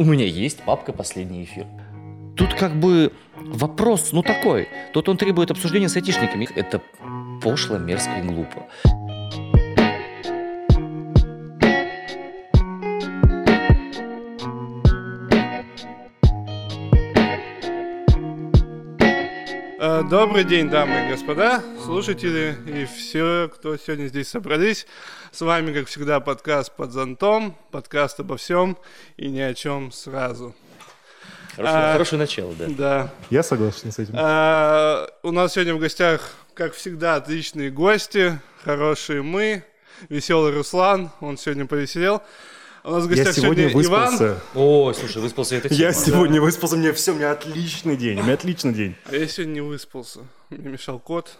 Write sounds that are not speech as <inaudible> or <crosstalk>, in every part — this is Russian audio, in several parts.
У меня есть папка «Последний эфир». Тут как бы вопрос, ну такой. Тут он требует обсуждения с айтишниками. Это пошло, мерзко и глупо. Добрый день, дамы и господа, слушатели и все, кто сегодня здесь собрались. С вами, как всегда, подкаст «Под зонтом», подкаст обо всем и ни о чем сразу. Хорошее, А, хорошее начало, да. Да. Я согласен с этим. А, у нас сегодня в гостях, как всегда, отличные гости, хорошие мы, веселый Руслан, он сегодня повеселел. У нас в Я гостях сегодня Иван, выспался. Ой, слушай, выспался это Я сегодня выспался, мне все, у меня отличный день, у меня отличный день. а я сегодня не выспался, мне мешал кот.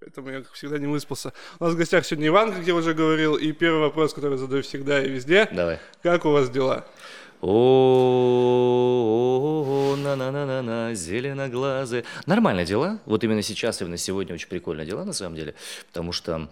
Поэтому я, как всегда, не выспался. У нас в гостях сегодня Иван, как я уже говорил. И первый вопрос, который я задаю всегда и везде. Давай. Как у вас дела? О, на на на на на зеленоглазые. Нормально дела. Вот именно сейчас, именно сегодня очень прикольно дела, на самом деле. Потому что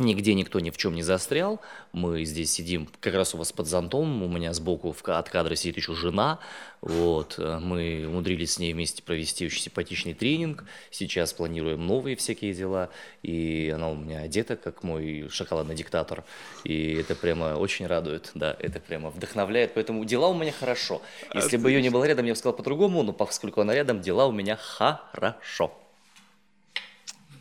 нигде никто ни в чем не застрял. Мы здесь сидим как раз у вас под зонтом. У меня сбоку от кадра сидит еще жена. Вот. э, Мы умудрились с ней вместе провести очень симпатичный тренинг. Сейчас планируем новые всякие дела. И она у меня одета, как мой шоколадный диктатор. И это прямо очень радует. Да, это прямо вдохновляет. Поэтому дела у меня хорошо. Если бы ее не было рядом, я бы сказал по-другому. Но поскольку она рядом, дела у меня хорошо.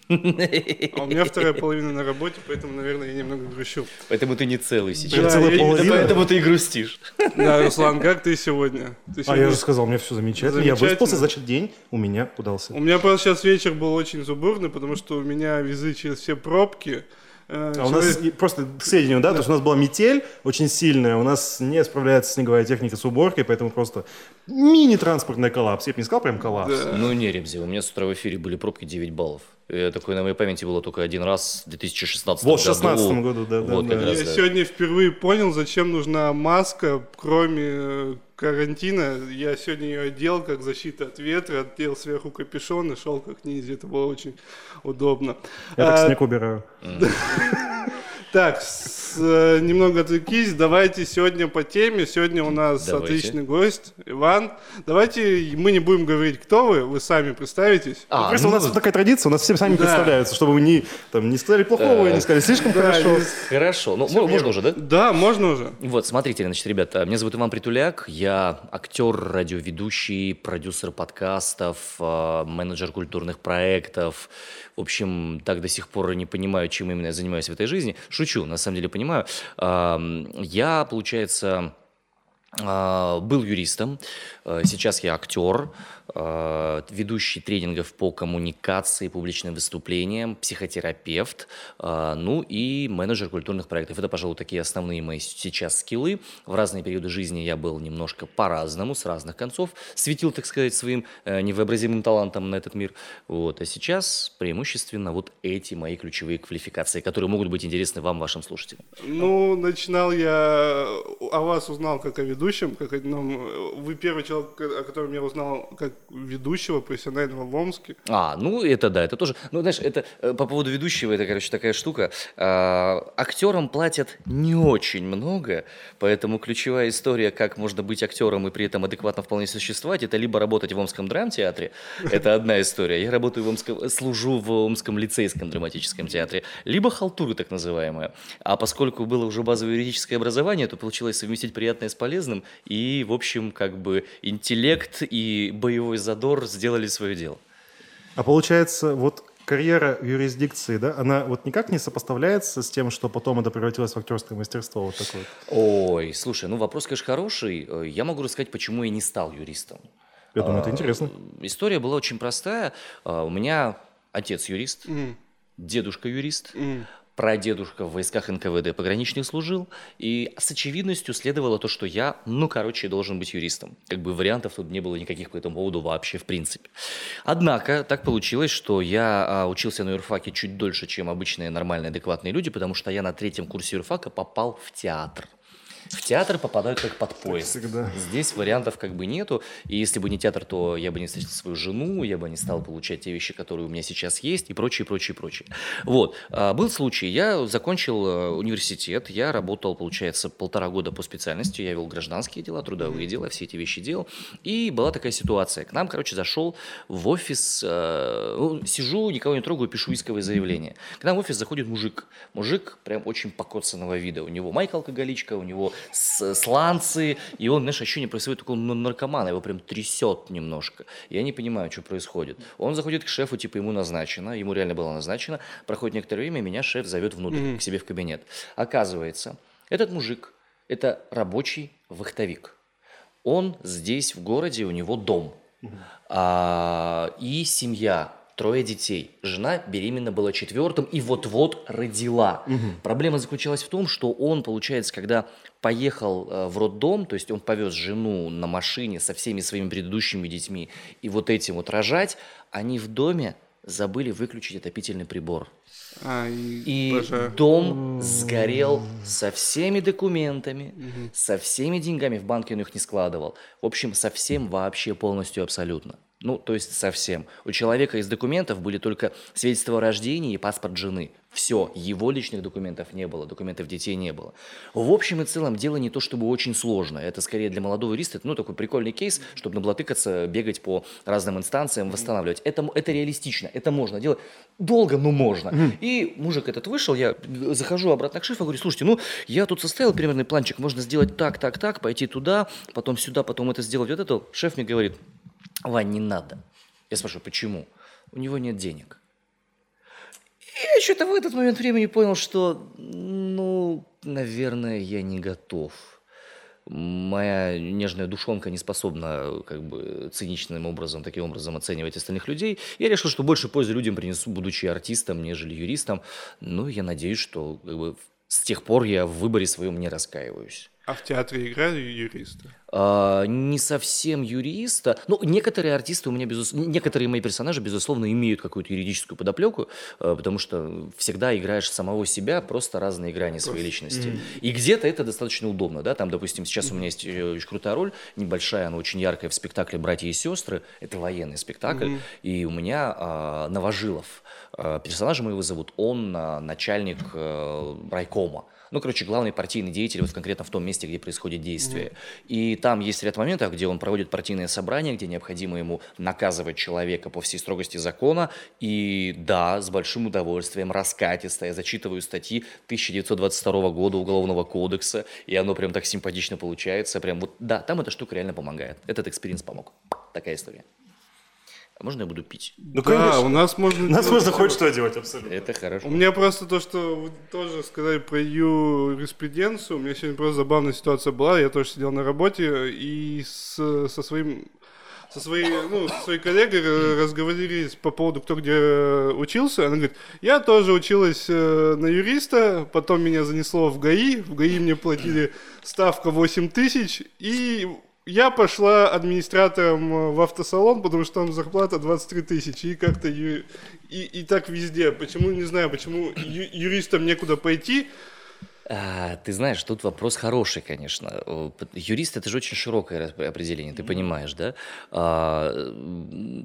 А у меня вторая <laughs> половина на работе, поэтому, наверное, я немного грущу. Поэтому ты не целый Да, сейчас. целая я- половина? Поэтому ты и грустишь. Да, Руслан, как ты сегодня? Ты А сегодня- я же сказал, у меня все замечательно. Я Замечательно. выспался, значит, день у меня удался. У меня просто сейчас вечер был очень сумбурный, потому что у меня везы через все пробки. Э, А у нас просто к сведению, да, то есть у нас была метель очень сильная, у нас не справляется снеговая техника с уборкой, поэтому просто мини-транспортный коллапс. Я бы не сказал прям коллапс. Да. Ну, не, Ребзи, у меня с утра в эфире были пробки 9 баллов. Я такой на моей памяти было только один раз в 2016 Вот в году. 16 году, да, да, Вот да. как раз, Я да. сегодня впервые понял, зачем нужна маска, кроме э, карантина. Я сегодня ее одел как защита от ветра, одел сверху капюшон и шел как ниндзя. Это было очень удобно. Я так А, снег убираю. Так, с- э, немного отвлекись. Давайте сегодня по теме. Сегодня у нас Давайте. отличный гость, Иван. Давайте мы не будем говорить, кто вы, вы сами представитесь. А, Просто ну, у нас такая традиция, у нас все сами Да. представляются, чтобы вы не, там, не сказали плохого, и не сказали слишком Да, хорошо. не- Хорошо. Ну, мо- можно уже, да? Да, можно уже. Вот, смотрите, значит, ребята, меня зовут Иван Притуляк, я актер, радиоведущий, продюсер подкастов, э, менеджер культурных проектов. В общем, так до сих пор не понимаю, чем именно я занимаюсь в этой жизни. Шучу, на самом деле понимаю. Я, получается, а, был юристом, э, сейчас я актер, ведущий тренингов по коммуникации, публичным выступлениям, психотерапевт, э, ну и менеджер культурных проектов. Это, пожалуй, такие основные мои сейчас скиллы. В разные периоды жизни я был немножко по-разному, с разных концов, светил, так сказать, своим э, невообразимым талантом на этот мир. Вот. А сейчас преимущественно вот эти мои ключевые квалификации, которые могут быть интересны вам, вашим слушателям. Ну, начинал я о вас узнал как о ведущем, как одном. Вы первый человек, о котором я узнал как ведущего профессионального в Омске. А, ну это да, это тоже. Ну, знаешь, это э, по поводу ведущего, это, короче, такая штука. А, актерам платят не очень много, поэтому ключевая история, как можно быть актером и при этом адекватно вполне существовать, это либо работать в Омском драмтеатре, <laughs> это одна история. Я работаю в Омском, служу в Омском лицейском драматическом театре, либо халтуры так называемая. А поскольку было уже базовое юридическое образование, то получилось совместить приятное с полезным, и, в общем, как бы интеллект и боевой задор сделали свое дело. А получается, вот карьера в юрисдикции, да, она вот никак не сопоставляется с тем, что потом это превратилось в актерское мастерство вот такое. Ой, слушай, ну вопрос, конечно, хороший. Э, Я могу рассказать, почему я не стал юристом. Я думаю, это интересно. История была очень простая. А, У меня отец юрист, М, дедушка юрист, м. Прадедушка в войсках НКВД пограничных служил, и с очевидностью следовало то, что я, ну, короче, должен быть юристом. Как бы вариантов тут не было никаких по этому поводу вообще в принципе. Однако так получилось, что я а, учился на юрфаке чуть дольше, чем обычные нормальные адекватные люди, потому что я на третьем курсе юрфака попал в театр. В театр попадают как под поезд. всегда. Здесь вариантов как бы нету. И если бы не театр, то я бы не встретил свою жену, я бы не стал получать те вещи, которые у меня сейчас есть, и прочее, прочее, прочее. Вот. А, Был случай, я закончил э, университет, я работал, получается, полтора года по специальности, я вел гражданские дела, трудовые дела, все эти вещи делал. И была такая ситуация. К нам, короче, зашел в офис, э, ну, сижу, никого не трогаю, пишу исковое заявление. К нам в офис заходит мужик. Мужик прям очень покоцанного вида. У него майка алкоголичка, у него с- сланцы, и он, знаешь, ощущение происходит такого ну, наркомана, его прям трясет немножко. Я не понимаю, что происходит. Он заходит к шефу, типа ему назначено, ему реально было назначено. Проходит некоторое время, меня шеф зовет внутрь, к себе в кабинет. Оказывается, этот мужик – это рабочий вахтовик. Он здесь, в городе, у него дом. А, и семья, трое детей. Жена беременна была четвертым и вот-вот родила. Проблема заключалась в том, что он, получается, когда поехал э, в роддом, то есть он повез жену на машине со всеми своими предыдущими детьми и вот этим вот рожать, они в доме забыли выключить отопительный прибор. А, и, И дом сгорел со всеми документами, со всеми деньгами. В банке он их не складывал. В общем, совсем вообще полностью абсолютно. Ну, то есть совсем. У человека из документов были только свидетельство о рождении и паспорт жены. Все, его личных документов не было, документов детей не было. В общем и целом дело не то чтобы очень сложно. Это скорее для молодого юриста, ну, такой прикольный кейс, чтобы наблатыкаться, бегать по разным инстанциям, восстанавливать. Это, это реалистично, это можно делать. Долго, но можно. И мужик этот вышел, я захожу обратно к шефу, говорю, слушайте, ну, я тут составил примерный планчик, можно сделать так, так, так, пойти туда, потом сюда, потом это сделать, вот это. Шеф мне говорит, Вань, не надо. Я спрашиваю, почему? У него нет денег. И я что-то в этот момент времени понял, что, ну, наверное, я не готов. Моя нежная душонка не способна как бы циничным образом, таким образом оценивать остальных людей. Я решил, что больше пользы людям принесу, будучи артистом, нежели юристом. Ну, я надеюсь, что как бы, с тех пор я в выборе своем не раскаиваюсь. А в театре играли юристы? А, не совсем юриста. Ну, некоторые артисты у меня, безус... некоторые мои персонажи, безусловно, имеют какую-то юридическую подоплеку, э, потому что всегда играешь самого себя, просто разные грани своей личности. И где-то это достаточно удобно, да, там, допустим, сейчас у меня есть э, очень крутая роль, небольшая, но очень яркая в спектакле «Братья и сестры», это военный спектакль, и у меня а, Новожилов, а, персонажа моего зовут, он а, начальник э, райкома. Ну, короче, главный партийный деятель вот конкретно в том месте, где происходит действие. И там есть ряд моментов, где он проводит партийное собрание, где необходимо ему наказывать человека по всей строгости закона. И да, с большим удовольствием, раскатисто, я зачитываю статьи 1922 года Уголовного кодекса, и оно прям так симпатично получается. Прям вот, да, там эта штука реально помогает. Этот experience помог. Такая история. А можно я буду пить? Ну, да, конечно. у нас можно... Нас делать можно хоть что делать, абсолютно. Это хорошо. У меня просто то, что вы тоже сказали про юриспруденцию, у меня сегодня просто забавная ситуация была, я тоже сидел на работе и с- со своим со своей, ну, со своей коллегой разговорились по поводу, кто где э, учился. Она говорит, я тоже училась э, на юриста, потом меня занесло в ГАИ, в ГАИ мне платили ставка 8 тысяч, и я пошла администратором э, в автосалон, потому что там зарплата 23 тысячи, и как-то ю- и, и так везде. Почему, не знаю, почему ю- юристам некуда пойти, А, ты знаешь, тут вопрос хороший, конечно. Э, Юрист это же очень широкое определение, ты понимаешь, да? А,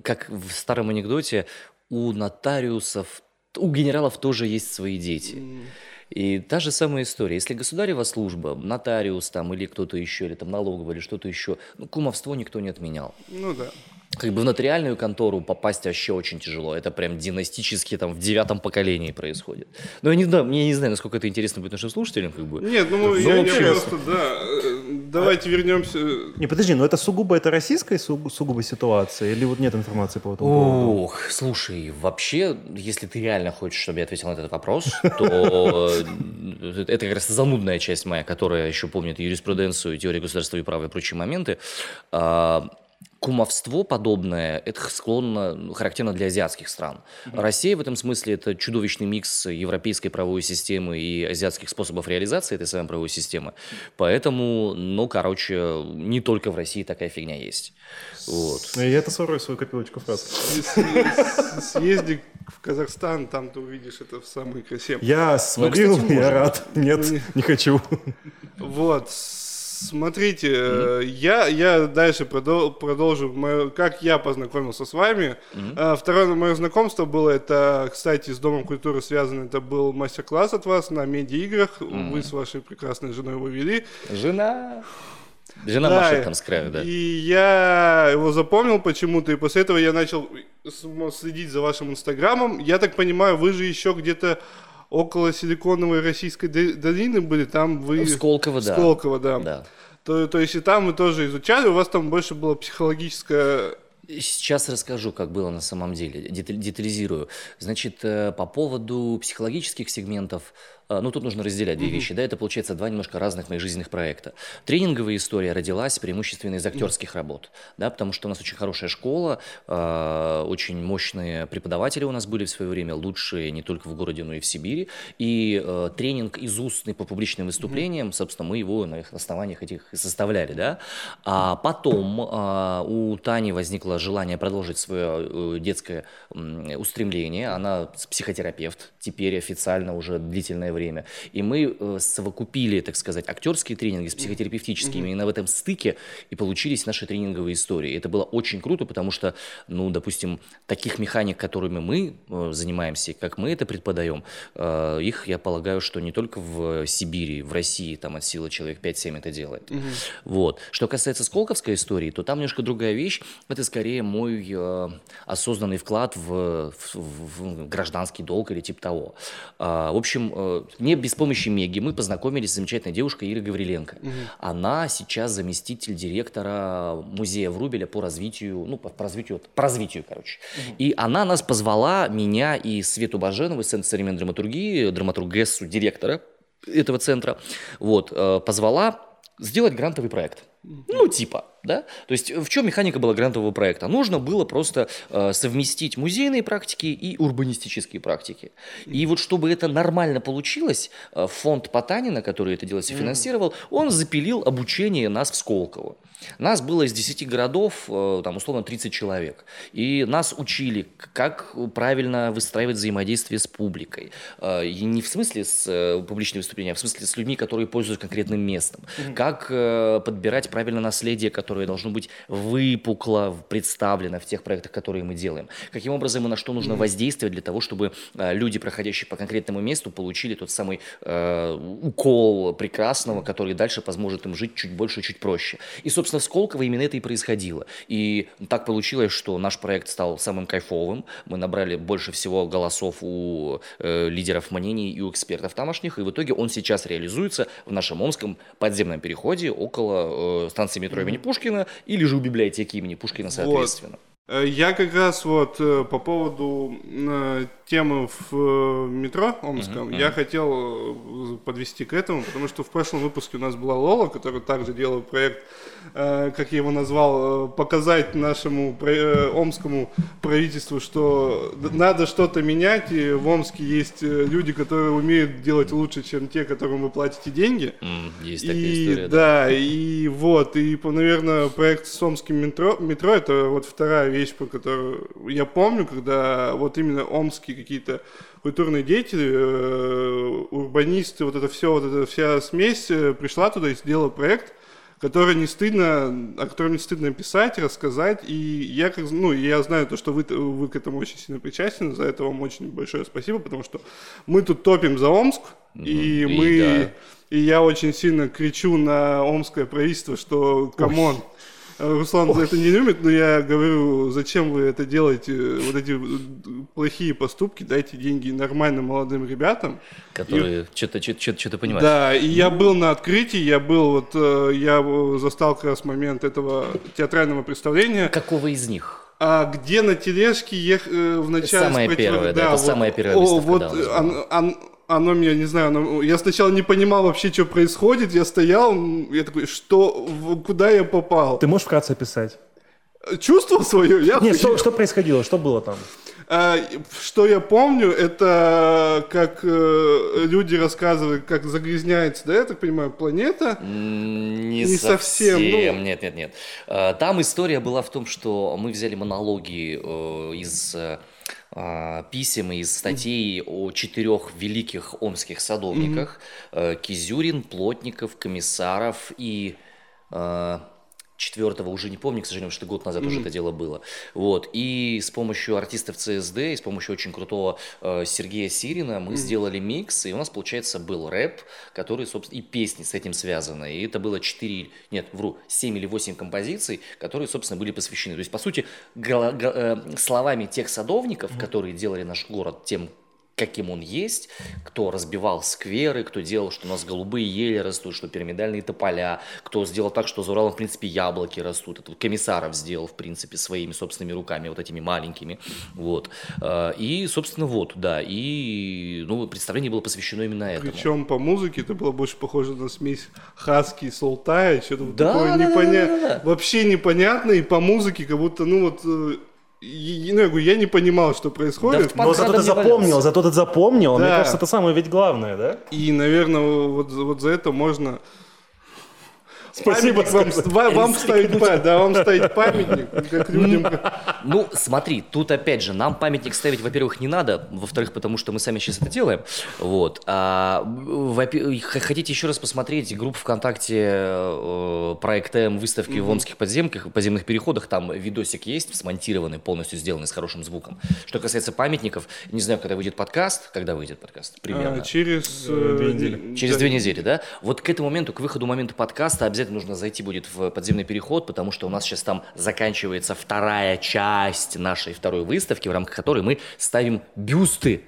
как в старом анекдоте, у нотариусов, у генералов тоже есть свои дети. И та же самая история. Если государева служба, нотариус там или кто-то еще, или там налоговая, или что-то еще, ну, кумовство никто не отменял. ну да. Как бы в нотариальную контору попасть вообще очень тяжело. Это прям династически там в девятом поколении происходит. Но я не знаю, мне не знаю, насколько это интересно будет нашим слушателям, как бы. Нет, ну, Ну, я, я вообще- просто, да. Давайте вернемся. Не, подожди, но это сугубо это российская сугу- сугубо ситуация? Или вот нет информации по этому поводу? Ох, слушай, вообще, если ты реально хочешь, чтобы я ответил на этот вопрос, <laughs> то э, это как раз занудная часть моя, которая еще помнит юриспруденцию, теорию государства и права и прочие моменты. Кумовство подобное, это склонно, ну, характерно для азиатских стран. Mm-hmm. Россия в этом смысле это чудовищный микс европейской правовой системы и азиатских способов реализации этой самой правовой системы. Поэтому, ну, короче, не только в России такая фигня есть. Вот. И это сорваю свою копилочку фраз. Съезди в Казахстан, там ты увидишь это в самой красе. Я свалил, ну, я рад. Нет, не хочу. Вот, Смотрите, mm-hmm. я, я дальше продол- продолжу, мое, как я познакомился с вами. Mm-hmm. Второе мое знакомство было, это, кстати, с Домом культуры связано, это был мастер-класс от вас на медиа-играх. Mm-hmm. Вы с вашей прекрасной женой его вели. Жена... Жена да, машет там с краю, да. И я его запомнил почему-то, и после этого я начал следить за вашим инстаграмом. Я так понимаю, вы же еще где-то около Силиконовой Российской долины были, там вы... Сколково, да. Сколково, да. да. То, то есть и там вы тоже изучали, у вас там больше было психологическое Сейчас расскажу, как было на самом деле, детализирую. Значит, э, по поводу психологических сегментов, ну, тут нужно разделять две вещи, да, это, получается, два немножко разных моих жизненных проекта. Тренинговая история родилась преимущественно из актерских работ, да, потому что у нас очень хорошая школа, э, очень мощные преподаватели у нас были в свое время, лучшие не только в городе, но и в Сибири, и э, тренинг из устный по публичным выступлениям, собственно, мы его на их основаниях этих и составляли, да, а потом э, у Тани возникло желание продолжить свое детское устремление, она психотерапевт, теперь официально уже длительное время. И мы э, совокупили, так сказать, актерские тренинги с психотерапевтическими mm-hmm. именно в этом стыке, и получились наши тренинговые истории. И это было очень круто, потому что, ну, допустим, таких механик, которыми мы э, занимаемся, как мы это преподаем, э, их, я полагаю, что не только в Сибири, в России, там от силы человек 5-7 это делает. Mm-hmm. Вот. Что касается Сколковской истории, то там немножко другая вещь. Это скорее мой э, осознанный вклад в, в, в гражданский долг или типа того. Э, в общем, э, не без помощи Меги мы познакомились с замечательной девушкой Ирой Гавриленко. Угу. Она сейчас заместитель директора музея Врубеля по развитию, ну, по, по развитию, по развитию, короче. Угу. И она нас позвала, меня и Свету Баженову из Центра современной драматургии, драматургессу, директора этого центра, вот, э, позвала сделать грантовый проект. Ну, типа, да? То есть в чем механика была грантового проекта? Нужно было просто э, совместить музейные практики и урбанистические практики. И вот чтобы это нормально получилось, э, фонд Потанина, который это дело финансировал, он запилил обучение нас в Сколково. Нас было из 10 городов, э, там, условно, 30 человек. И нас учили, как правильно выстраивать взаимодействие с публикой. Э, и не в смысле с э, публичным выступлением, а в смысле с людьми, которые пользуются конкретным местом. Mm-hmm. Как подбирать правильно наследие, которое должно быть выпукло представлено в тех проектах, которые мы делаем. Каким образом и на что нужно mm-hmm. воздействовать для того, чтобы люди, проходящие по конкретному месту, получили тот самый э, укол прекрасного, который дальше поможет им жить чуть больше, чуть проще. И, собственно, собственно, в Сколково именно это и происходило. И так получилось, что наш проект стал самым кайфовым. Мы набрали больше всего голосов у э, лидеров мнений и у экспертов тамошних. И в итоге он сейчас реализуется в нашем Омском подземном переходе около э, станции метро имени Пушкина или же у библиотеки имени Пушкина, соответственно. Вот. Э, я как раз вот э, по поводу э, темы в метро Омском, uh-huh, uh-huh. я хотел подвести к этому, потому что в прошлом выпуске у нас была Лола, которая также делала проект, как я его назвал, показать нашему омскому правительству, что надо что-то менять, и в Омске есть люди, которые умеют делать лучше, чем те, которым вы платите деньги. Mm, есть такая и, история. Да, да, и вот, и, наверное, проект с Омским метро, метро это вот вторая вещь, по которую я помню, когда вот именно омские какие-то культурные деятели, э, урбанисты, вот это все, вот эта вся смесь э, пришла туда и сделала проект, который не стыдно, о котором не стыдно писать, рассказать. И я, как, ну, я знаю то, что вы, вы к этому очень сильно причастны, за это вам очень большое спасибо, потому что мы тут топим за Омск, mm-hmm. и, и мы... Да. И я очень сильно кричу на омское правительство, что, come on, Руслан Ой. это не любит, но я говорю, зачем вы это делаете, вот эти плохие поступки, дайте деньги нормальным молодым ребятам. Которые и... что-то, что-то, что-то понимают. Да, и я был на открытии, я был вот, э, я застал как раз момент этого театрального представления. Какого из них? А где на тележке ех, э, в начале... Самое первое, да, это вот, самая первая о, вот, он, он, оно меня, не знаю, оно, я сначала не понимал вообще, что происходит, я стоял, я такой, что, куда я попал? Ты можешь вкратце описать? чувство свое, я Нет, что, что происходило, что было там? А, что я помню, это как э, люди рассказывали, как загрязняется, да, я так понимаю, планета. Не, Не совсем, ну. Нет, нет, нет. Э, Там история была в том, что мы взяли монологи э, из э, писем и из статей о четырех великих омских садовниках. Э, Кизюрин, Плотников, Комиссаров и э, четвертого уже не помню, к сожалению, что год назад уже это дело было. Вот. И с помощью артистов ЦСД, и с помощью очень крутого э, Сергея Сирина мы сделали микс, и у нас, получается, был рэп, который, собственно, и песни с этим связаны. И это было 4, нет, вру, 7 или 8 композиций, которые, собственно, были посвящены. То есть, по сути, гла- га- э, словами тех садовников, которые делали наш город тем, каким он есть, кто разбивал скверы, кто делал, что у нас голубые ели растут, что пирамидальные тополя, кто сделал так, что за Уралом, в принципе, яблоки растут. Это вот Комиссаров сделал, в принципе, своими собственными руками, вот этими маленькими. Вот. А, И, собственно, вот, да. И, ну, представление было посвящено именно этому. Причем по музыке это было больше похоже на смесь хаски и солтая, что-то Да, такое да, да, непоня- да, да, да. вообще непонятно, и по музыке как будто, ну вот, э, и- ну, я говорю, я не понимал, что происходит. в Но зато ты запомнил, зато ты запомнил. Мне Да. кажется, это самое ведь главное, да? И, наверное, вот, вот за это можно Спасибо, памятник вам, вам, ставить, па- да, вам ставить памятник, как <laughs> людям. Ну, смотри, тут опять же, нам памятник ставить, во-первых, не надо, во-вторых, потому что мы сами сейчас это делаем, вот. А, хотите еще раз посмотреть группу ВКонтакте э, проект М выставки в омских подземках, подземных переходах, там видосик есть, смонтированный, полностью сделанный, с хорошим звуком. Что касается памятников, не знаю, когда выйдет подкаст, когда выйдет подкаст, примерно. А, через э, две недели. Через да. две недели, да? Вот к этому моменту, к выходу момента подкаста обязательно нужно зайти будет в подземный переход, потому что у нас сейчас там заканчивается вторая часть нашей второй выставки, в рамках которой мы ставим бюсты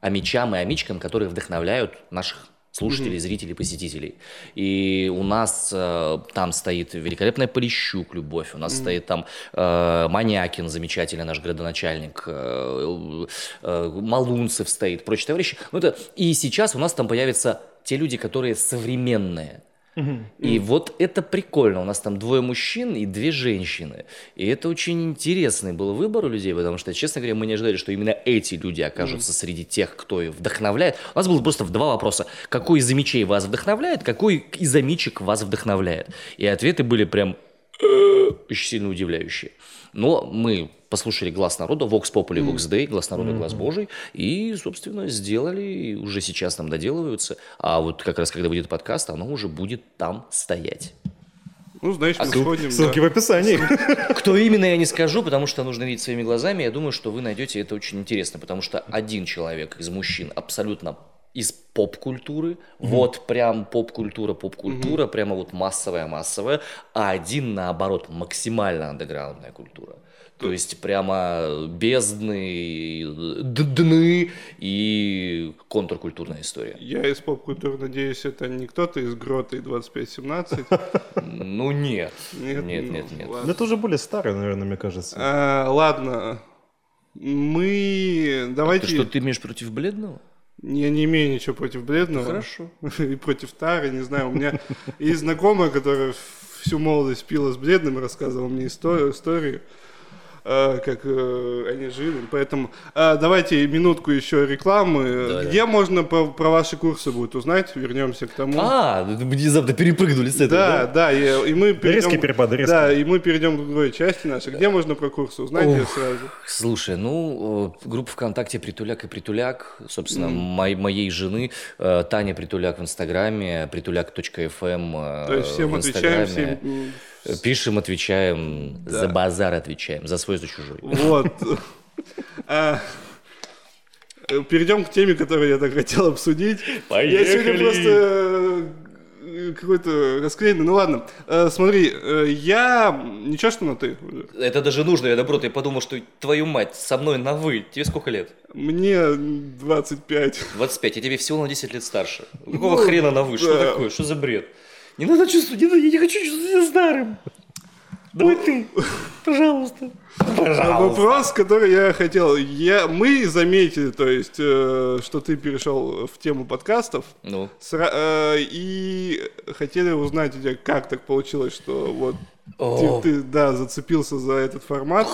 амичам и амичкам, которые вдохновляют наших слушателей, зрителей, посетителей. И у нас э, там стоит великолепная Полищук, Любовь, у нас стоит там э, Манякин, замечательный наш градоначальник, э, э, Малунцев стоит, прочие товарищи. Ну, это... И сейчас у нас там появятся те люди, которые современные. И вот это прикольно. У нас там двое мужчин и две женщины. И это очень интересный был выбор у людей, потому что, честно говоря, мы не ожидали, что именно эти люди окажутся среди тех, кто их вдохновляет. У нас было просто два вопроса. Какой из мечей вас вдохновляет, какой из амичек вас вдохновляет? И ответы были прям очень сильно удивляющие. Но мы послушали глаз народа, Vox Populi, Vox Dei, глаз народа, глаз Божий, и, собственно, сделали, и уже сейчас там доделываются. А вот как раз, когда выйдет подкаст, оно уже будет там стоять. Ну, значит, мы Ссыл- сходим. Ссылки да. в описании. Кто именно, я не скажу, потому что нужно видеть своими глазами. Я думаю, что вы найдете это очень интересно, потому что один человек из мужчин абсолютно из поп-культуры, вот прям поп-культура, поп-культура, прямо вот массовая-массовая, а один, наоборот, максимально андеграундная культура. То есть прямо бездны, дны и контркультурная история. Я из поп-культуры надеюсь, это не кто-то из Грота и 2517. Ну нет, Нет, нет, ну, нет, нет. Это уже более старое, наверное, мне кажется. А, Ладно. Мы... Ты Давайте... что, ты имеешь против бледного? Я не имею ничего против бледного. Хорошо. <laughs> И против Тары, не знаю. У меня есть знакомая, которая всю молодость пила с бледным и рассказывала мне историю, историю как э, они жили. Поэтому э, давайте минутку еще рекламы. Давай, Где можно про, про ваши курсы будет узнать? Вернемся к тому. А, внезапно перепрыгнули с этого, Да, да, и, и мы перейдем, Резкие перепады, резкие. Да, и мы перейдем к другой части нашей. Где можно про курсы узнать Ух. сразу? Слушай, ну, э, группа ВКонтакте «Притуляк и Притуляк», собственно, мой- моей жены, э, Таня Притуляк в Инстаграме, притуляк.фм э, То есть всем в отвечаем, всем... Пишем, отвечаем, за базар отвечаем, за свой, за чужой. Вот. А, Перейдем к теме, которую я так хотел обсудить. Я сегодня Поехали. просто э, какой-то расклеенный. Ну ладно. Э, Смотри, э, я... Ничего, что на ты? Это даже нужно, я наоборот, я подумал, что твою мать, со мной на «вы». Тебе сколько лет? Мне 25. 25, я тебе всего на 10 лет старше. Какого Ну, хрена на «вы»? Что да. такое? Что за бред? Не надо чувствовать, не надо, я не хочу чувствовать себя старым. Давай ты, пожалуйста. А Вопрос, который я хотел. Я, мы заметили, то есть, э, что ты перешел в тему подкастов. Ну, Сра- э, и хотели узнать у тебя, как так получилось, что вот Ты, ты, да, зацепился за этот формат.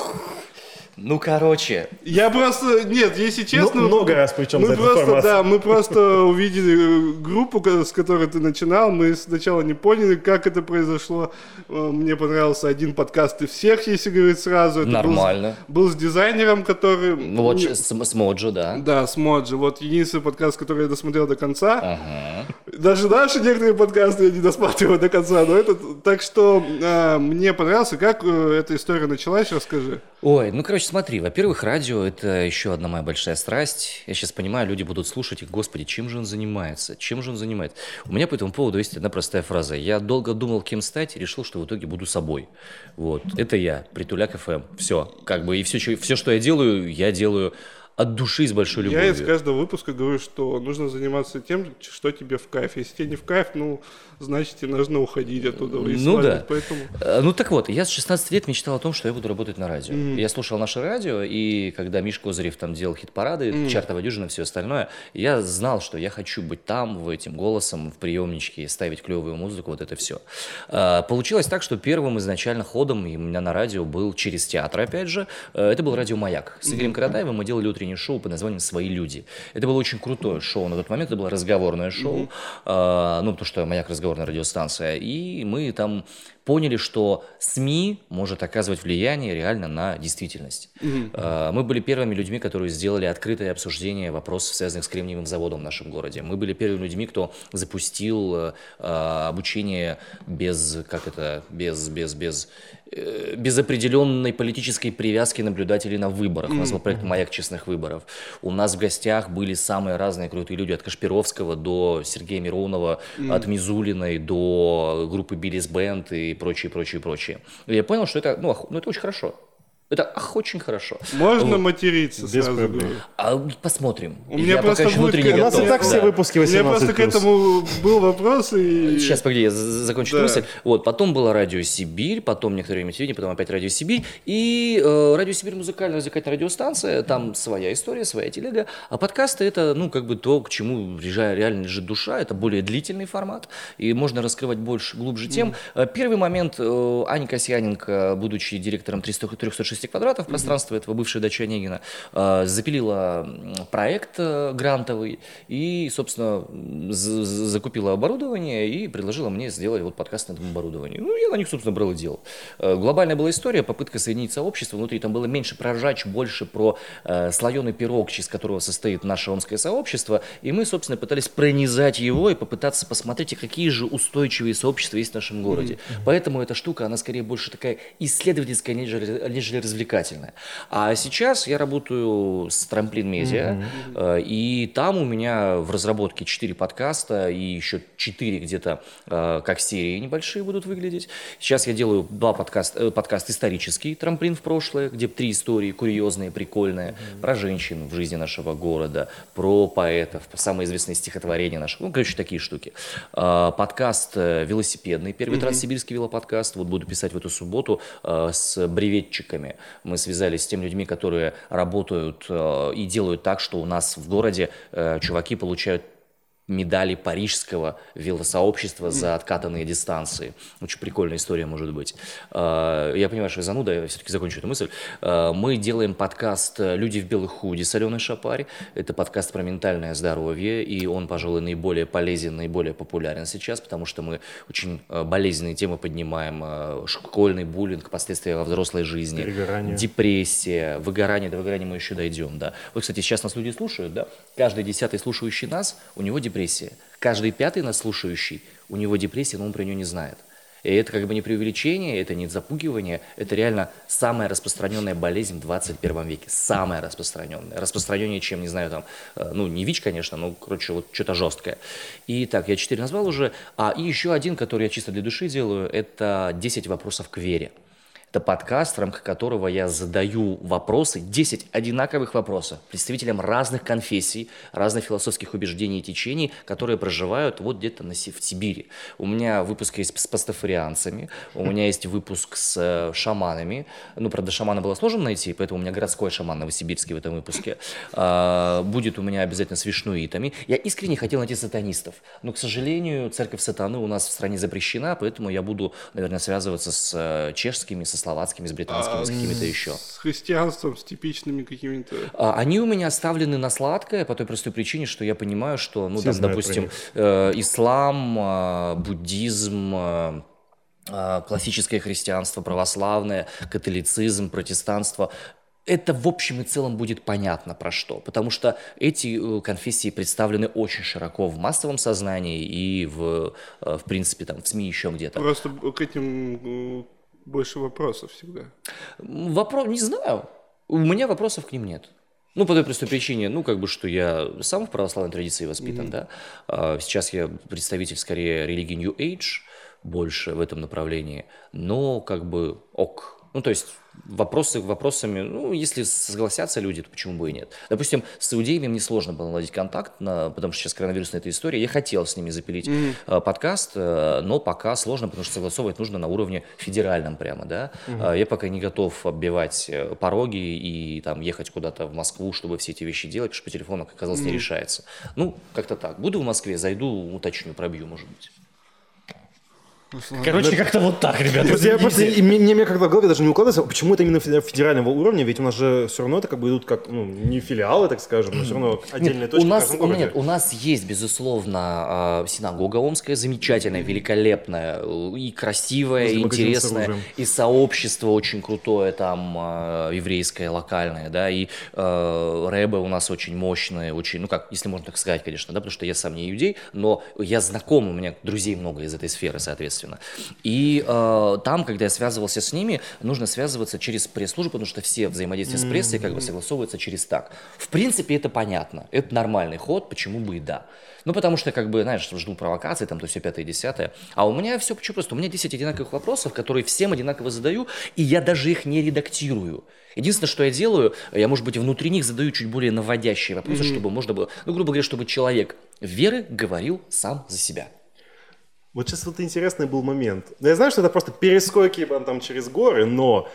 Ну, короче. Я просто, нет, если честно... Ну, много раз причем мы просто, формат. Да, мы просто <laughs> увидели группу, ко- с которой ты начинал, мы сначала не поняли, как это произошло. Э, Мне понравился один подкаст и всех, если говорить сразу. Это был Нормально. Был с, дизайнером, который... Ну, вот не- с, с Моджо, да. Да, с Моджи. Вот единственный подкаст, который я досмотрел до конца. Ага. Даже наши некоторые подкасты я не досматриваю до конца, но этот... Так что э, мне понравился. Как э, эта история началась, расскажи. Ой, ну, короче, смотри, во-первых, радио – это еще одна моя большая страсть. Я сейчас понимаю, люди будут слушать, и, господи, чем же он занимается? Чем же он занимается? У меня по этому поводу есть одна простая фраза. Я долго думал, кем стать, и решил, что в итоге буду собой. Вот, это я, Притуляк ФМ. Все, как бы, и все, все, что я делаю, я делаю от души с большой Я из любовью. каждого выпуска говорю, что нужно заниматься тем, что тебе в кайф. Если тебе не в кайф, ну, значит, тебе нужно уходить оттуда. Ну да. Поэтому... Э, Ну так вот, я с 16 лет мечтал о том, что я буду работать на радио. Я слушал наше радио, и когда Миш Козырев там делал хит-парады, чартовая дюжина, все остальное, я знал, что я хочу быть там, в этим голосом, в приемничке, ставить клевую музыку, вот это все. Получилось так, что первым изначально ходом у меня на радио был через театр, опять же, э, это был радио «Маяк». С Игорем Каратаевым мы делали утреннее шоу под названием «Свои люди». Это было очень крутое шоу на тот момент, это было разговорное шоу, э, ну, потому что «Маяк» разговорная радиостанция, и мы там поняли, что СМИ может оказывать влияние реально на действительность. Э, Мы были первыми людьми, которые сделали открытое обсуждение вопросов, связанных с кремниевым заводом в нашем городе. Мы были первыми людьми, кто запустил э, обучение без, как это, без, без, без, без определенной политической привязки наблюдателей на выборах. У нас был проект «Маяк честных выборов». У нас в гостях были самые разные крутые люди, от Кашпировского до Сергея Миронова, от Мизулиной до группы Биллис Бенд и прочее, прочее, прочее. И я понял, что это, ну, ну, это очень хорошо. Это ах, очень хорошо. Можно материться, Без сразу проблем. А посмотрим. У меня я просто пока еще будет внутренне У нас и так все Да. выпуски У меня 18 просто к этому был вопрос, и... Сейчас, погоди, я закончу Да. мысль. Вот, потом было радио Сибирь, потом некоторое время телевидение, потом опять радио Сибирь. И э, радио Сибирь музыкальная музыкальная радиостанция, там своя история, своя телега. А подкасты это, ну, как бы то, к чему реально лежит душа, это более длительный формат, и можно раскрывать больше, глубже тем. Э, Первый момент, э, Аня Касьяненко, будучи директором 300 306 квадратов пространства этого бывшей дачи Онегина, э, запилила проект э, грантовый и, собственно, закупила оборудование и предложила мне сделать вот подкаст на этом оборудовании. Ну, я на них, собственно, брал и делал. Э, Глобальная была история, попытка соединить сообщество. Внутри там было меньше про ржач, больше про э, слоеный пирог, из которого состоит наше омское сообщество. И мы, собственно, пытались пронизать его и попытаться посмотреть, а какие же устойчивые сообщества есть в нашем городе. Поэтому эта штука, она скорее больше такая исследовательская, нежели, нежели развлекательная. А сейчас я работаю с Трамплин Медиа, э, и там у меня в разработке 4 подкаста и еще 4 где-то э, как серии небольшие будут выглядеть. Сейчас я делаю два подкаста, э, подкаст исторический «Трамплин в прошлое», где три истории курьезные, прикольные, про женщин в жизни нашего города, про поэтов, самые известные стихотворения нашего, ну, короче, такие штуки. А, Подкаст э, велосипедный, первый транссибирский велоподкаст, вот буду писать в эту субботу э, с бреветчиками. Мы связались с теми людьми, которые работают э, и делают так, что у нас в городе э, чуваки получают медали парижского велосообщества за откатанные дистанции. Очень прикольная история может быть. Э, Я понимаю, что я зануда, я все-таки закончу эту мысль. Э, Мы делаем подкаст «Люди в белых худи» с Аленой Шапари. Это подкаст про ментальное здоровье, и он, пожалуй, наиболее полезен, наиболее популярен сейчас, потому что мы очень э, болезненные темы поднимаем. Школьный буллинг, последствия во взрослой жизни, Перегорание. депрессия, выгорание, до выгорания мы еще дойдем, да. Вот, кстати, сейчас нас люди слушают, да, каждый десятый слушающий нас, у него депрессия. Каждый пятый нас слушающий, у него депрессия, но он про нее не знает. И это как бы не преувеличение, это не запугивание, это реально самая распространенная болезнь в 21 веке. Самая распространенная. Распространеннее, чем, не знаю, там, э, ну, не ВИЧ, конечно, но, короче, вот что-то жесткое. И так, я четыре назвал уже. А и еще один, который я чисто для души делаю, это 10 вопросов к вере. Это подкаст, в рамках которого я задаю вопросы, 10 одинаковых вопросов представителям разных конфессий, разных философских убеждений и течений, которые проживают вот где-то на, в Сибири. У меня выпуск есть с пастафарианцами, у меня есть выпуск с э, шаманами. Ну, правда, шамана было сложно найти, поэтому у меня городской шаман новосибирский в этом выпуске. А, будет у меня обязательно с вишнуитами. Я искренне хотел найти сатанистов, но, к сожалению, церковь сатаны у нас в стране запрещена, поэтому я буду, наверное, связываться с э, чешскими, со словацкими, с британскими, с какими-то еще. С христианством, с типичными какими-то... А, Они у меня оставлены на сладкое по той простой причине, что я понимаю, что, ну, Все там, допустим, э, ислам, э, буддизм, э, э, классическое христианство, православное, католицизм, протестанство. Это в общем и целом будет понятно про что, потому что эти э, конфессии представлены очень широко в массовом сознании и в, э, в принципе, там, в СМИ еще где-то. Просто к этим э, больше вопросов всегда. Вопрос, не знаю. У меня вопросов к ним нет. Ну, по той простой причине, ну, как бы, что я сам в православной традиции воспитан, да. А Сейчас я представитель, скорее, религии New Age, больше в этом направлении, но, как бы, ок. Ну, то есть, вопросы вопросами, ну, если согласятся люди, то почему бы и нет. Допустим, с иудеями мне сложно было наладить контакт, на, потому что сейчас коронавирусная эта история. Я хотел с ними запилить э, подкаст, э, но пока сложно, потому что согласовывать нужно на уровне федеральном прямо, да. А Я пока не готов оббивать пороги и там ехать куда-то в Москву, чтобы все эти вещи делать, потому что по телефону, как оказалось, не решается. Ну, как-то так. Буду в Москве, зайду, уточню, пробью, может быть. Короче, как-то вот так, ребята. Просто я просто, и мне, мне как-то в голове даже не укладывается, почему это именно федер- федерального уровня, ведь у нас же все равно это как бы идут как, ну, не филиалы, так скажем, но все равно отдельные Нет, точки у нас, нет, у нас есть, безусловно, а, синагога омская, замечательная, великолепная, э, и красивая, и интересная, и сообщество очень крутое там а, еврейское, локальное, да, и э, рэбы у нас очень мощные, очень, ну как, если можно так сказать, конечно, да, потому что я сам не иудей, но я знаком, у меня друзей много из этой сферы, соответственно. И э, там, когда я связывался с ними, нужно связываться через пресс-службу, потому что все взаимодействия с прессой как бы согласовываются через так. В принципе, это понятно, это нормальный ход, почему бы и да. Ну, потому что, как бы, знаешь, жду провокации, там, то все пятое, десятое. А у меня все почему просто? У меня 10 одинаковых вопросов, которые всем одинаково задаю, и я даже их не редактирую. Единственное, что я делаю, я, может быть, внутри них задаю чуть более наводящие вопросы, чтобы можно было, ну, грубо говоря, чтобы человек веры говорил сам за себя. Вот сейчас вот интересный был момент. Да, Я знаю, что это просто перескоки там через горы, но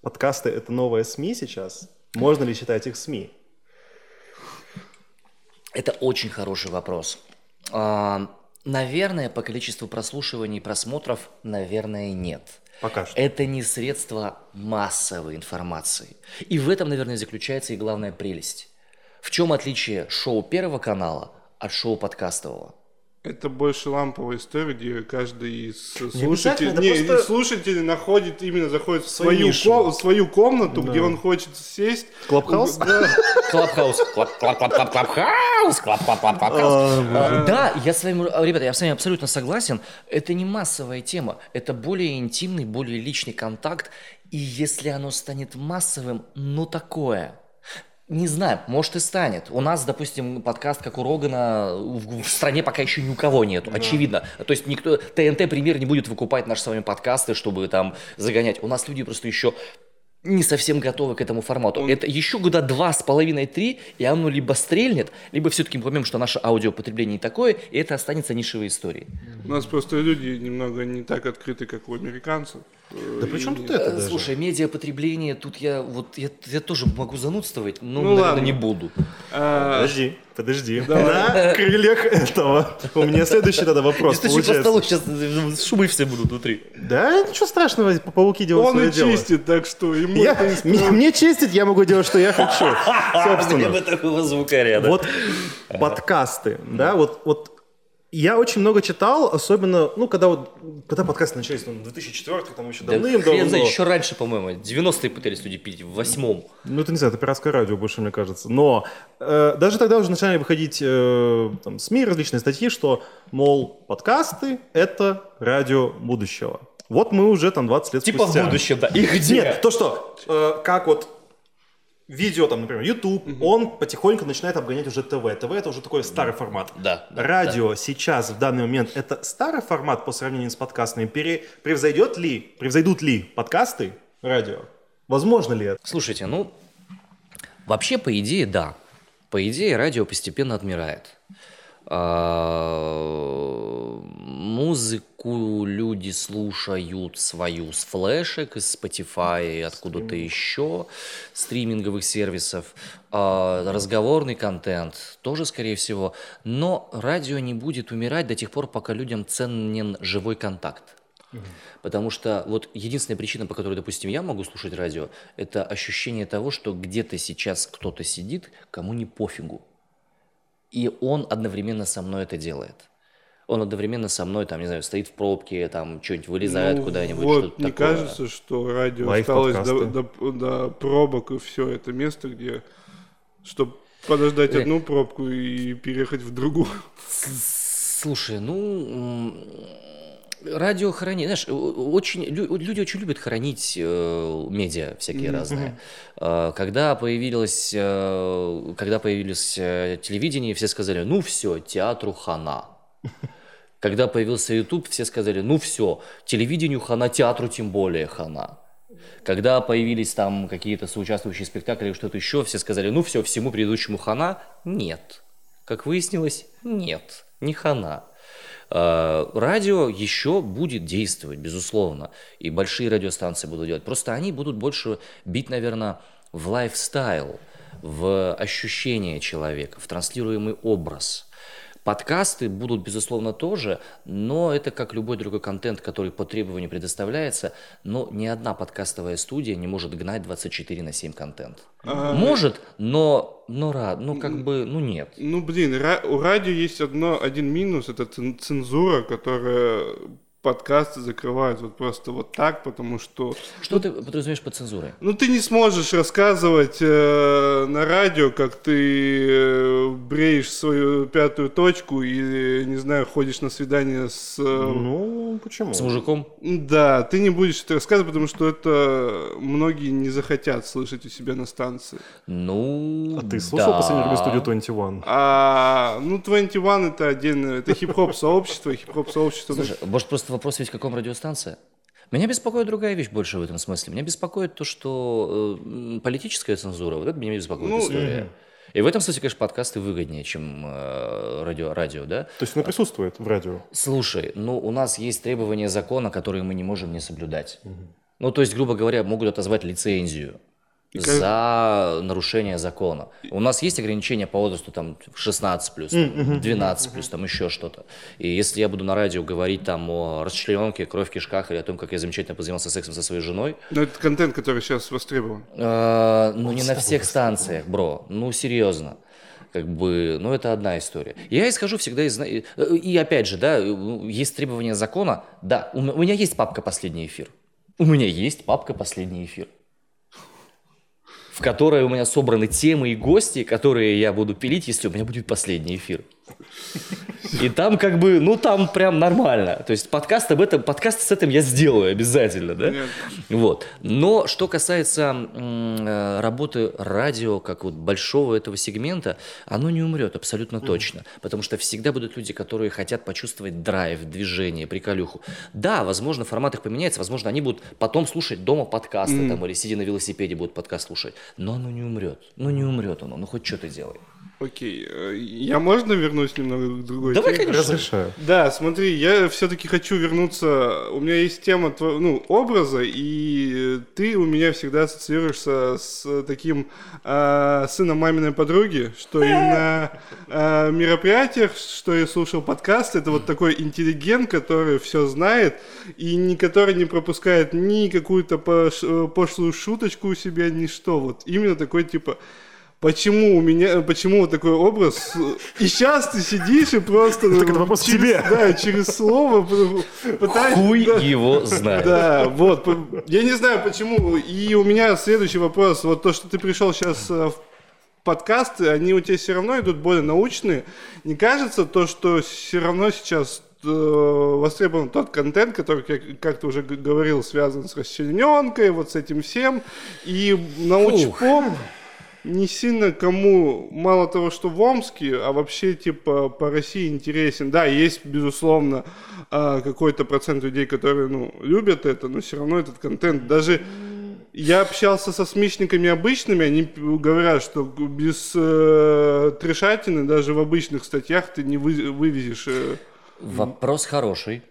подкасты — это новая СМИ сейчас. Можно ли считать их СМИ? Это очень хороший вопрос. А, наверное, по количеству прослушиваний и просмотров, наверное, нет. Пока что. Это не средство массовой информации. И в этом, наверное, заключается и главная прелесть. В чем отличие шоу Первого канала от шоу подкастового? Это больше ламповая история, где каждый из слушателей, не, просто- из слушателей находит, именно заходит в Свою ко- в свою комнату, где он хочет сесть. Clubhouse? Да. <laughs> Clubhouse. Club, club, club, club, Clubhouse. Club, club, club, Clubhouse. А, Да, я с вами, а, ребята, я с вами абсолютно согласен. Это не массовая тема. Это более интимный, более личный контакт. И если оно станет массовым, ну такое. Не знаю, может и станет. У нас, допустим, подкаст, как у Рогана, в, в стране пока еще ни у кого нету, очевидно. То есть никто, ТНТ, пример, не будет выкупать наши с вами подкасты, чтобы там загонять. У нас люди просто еще не совсем готовы к этому формату. Это еще года два с половиной, три, и оно либо стрельнет, либо все-таки мы поймем, что наше аудиопотребление не такое, и это останется нишевой историей. У нас просто люди немного не так открыты, как у американцев. Да при чем тут это Э, даже? Слушай, медиапотребление, тут я вот я, я тоже могу занудствовать, но, Ну наверное, ладно. не буду. А, Подожди, подожди. На крыльях этого. У меня следующий тогда вопрос по столу, получается. сейчас шумы все будут внутри. Да, ничего страшного, пауки делают он и дело. чистит, так что ему Я- мне, мне чистить, я могу делать, что я хочу. <laughs> Я Собственно. бы такого звукаря, да. Вот подкасты, да, вот, вот я очень много читал, особенно, ну, когда вот, когда подкасты начались, ну, 2004 там еще Да давным-давно. знает, еще раньше, по-моему, 90-е пытались люди пить, в восьмом. Ну, это не знаю, это пиратское радио больше, мне кажется. Но э, даже тогда уже начали выходить э, там, СМИ, различные статьи, что, мол, подкасты — это радио будущего. Вот мы уже там 20 лет Типа спустя. в будущем, да. И где? Нет, то что, э, как вот видео, там, например, YouTube, он потихоньку начинает обгонять уже ТВ. ТВ это уже такой старый формат. Да, да, Радио сейчас, в данный момент, это старый формат по сравнению с подкастами. Пере... Превзойдет ли, превзойдут ли подкасты радио? Возможно ли это? Слушайте, ну, вообще, по идее, да. По идее, радио постепенно отмирает. Музыку люди слушают свою с флешек, из Spotify, откуда-то еще, стриминговых сервисов. А, Разговорный контент тоже, скорее всего. Но радио не будет умирать до тех пор, пока людям ценен живой контакт. Потому что вот единственная причина, по которой, допустим, я могу слушать радио, это ощущение того, что где-то сейчас кто-то сидит, кому не пофигу. И он одновременно со мной это делает. Он одновременно со мной, там, не знаю, стоит в пробке, там, что-нибудь вылезает Ну, куда-нибудь, Вот, что-то не такое. кажется, что радио Лайв осталось до, до- до пробок и все это место, где, чтобы подождать Э. одну пробку и переехать в другую. Слушай, ну, радио хранит, знаешь, очень, лю- люди очень любят хранить э, медиа всякие разные. Э, Когда появилось, э, когда появилось э, телевидение, все сказали, ну все, театру хана. Когда появился YouTube, все сказали, ну все, телевидению хана, театру тем более хана. Когда появились там какие-то соучаствующие спектакли или что-то еще, все сказали, ну все, всему предыдущему хана. Нет. Как выяснилось, нет, не хана. Э, Радио еще будет действовать, безусловно, и большие радиостанции будут делать. Просто они будут больше бить, наверное, в лайфстайл, в ощущение человека, в транслируемый образ. Подкасты будут, безусловно, тоже, но это как любой другой контент, который по требованию предоставляется, но ни одна подкастовая студия не может гнать 24 на 7 контент. А, Может, но, но рад, ну как бы, ну нет. Ну, блин, ра- у радио есть одно, один минус, это цен- цензура, которая подкасты закрывают вот просто вот так, потому что Что ты подразумеваешь под цензурой? Ну, ты не сможешь рассказывать э, на радио, как ты э, бреешь свою пятую точку и, не знаю, ходишь на свидание с... э, Ну, почему? С мужиком? Да, ты не будешь это рассказывать, потому что это многие не захотят слышать у себя на станции. Ну, А ты слушал да. последнюю время студию 21? А, ну, 21 это отдельно, это хип-хоп сообщество, хип-хоп сообщество. Слушай, может, просто вопрос ведь в каком радиостанция? Меня беспокоит другая вещь больше в этом смысле. Меня беспокоит то, что э, политическая цензура, вот это меня беспокоит Ну, история. И в этом смысле, конечно, подкасты выгоднее, чем э, радио, радио, да? То есть она присутствует в радио? Слушай, ну у нас есть требования закона, которые мы не можем не соблюдать. Ну, то есть, грубо говоря, могут отозвать лицензию как- за нарушение закона. У нас есть ограничения по возрасту там 16 плюс, там, 12 плюс, там еще что-то. И если я буду на радио говорить там о расчлененке, кровь в кишках или о том, как я замечательно позанимался сексом со своей женой, Но это контент, который сейчас востребован. э, ну не на всех станциях, бро, ну серьезно. Как бы, ну это одна история. Я исхожу всегда из... зна- И опять же, да, есть требования закона. Да, у меня есть папка «Последний эфир». У меня есть папка «Последний эфир» в которой у меня собраны темы и гости, которые я буду пилить, если у меня будет последний эфир. <laughs> И там как бы, ну там прям нормально. То есть подкаст об этом, подкаст с этим я сделаю обязательно, да? Нет. Вот. Но что касается э, работы радио, как вот большого этого сегмента, оно не умрет абсолютно точно. Потому что всегда будут люди, которые хотят почувствовать драйв, движение, приколюху. Да, возможно, формат их поменяется, возможно, они будут потом слушать дома подкасты там, или сидя на велосипеде будут подкаст слушать. Но оно не умрет. Ну не умрет оно, ну хоть что ты делай. Окей, э, я можно вернусь немного к другой Давай, теме? конечно. Разрешаю. Да, смотри, я все-таки хочу вернуться. У меня есть тема ну, образа, и ты у меня всегда ассоциируешься с таким а, сыном маминой подруги, что и на а, мероприятиях, что я слушал подкаст, это вот такой интеллигент, который все знает, и не, который не пропускает ни какую-то пош- пошлую шуточку у себя, ни что. Вот именно такой типа. Почему у меня, почему вот такой образ? И сейчас ты сидишь и просто... Так это вопрос через- тебе. Да, через слово пытаешься... Хуй да. его знает. Да, вот. Я не знаю почему. И у меня следующий вопрос. Вот то, что ты пришел сейчас в подкасты, они у тебя все равно идут более научные. Не кажется то, что все равно сейчас э, востребован тот контент, который, как, как ты уже говорил, связан с расчлененкой, вот с этим всем. И научпоп... не сильно кому, мало того, что в Омске, а вообще, типа, по России интересен. Да, есть, безусловно, а, какой-то процент людей, которые, ну, любят это, но все равно этот контент, даже я общался со смешниками обычными, они говорят, что без э, трешатины даже в обычных статьях ты не вы, вывезешь. Э, Вопрос хороший.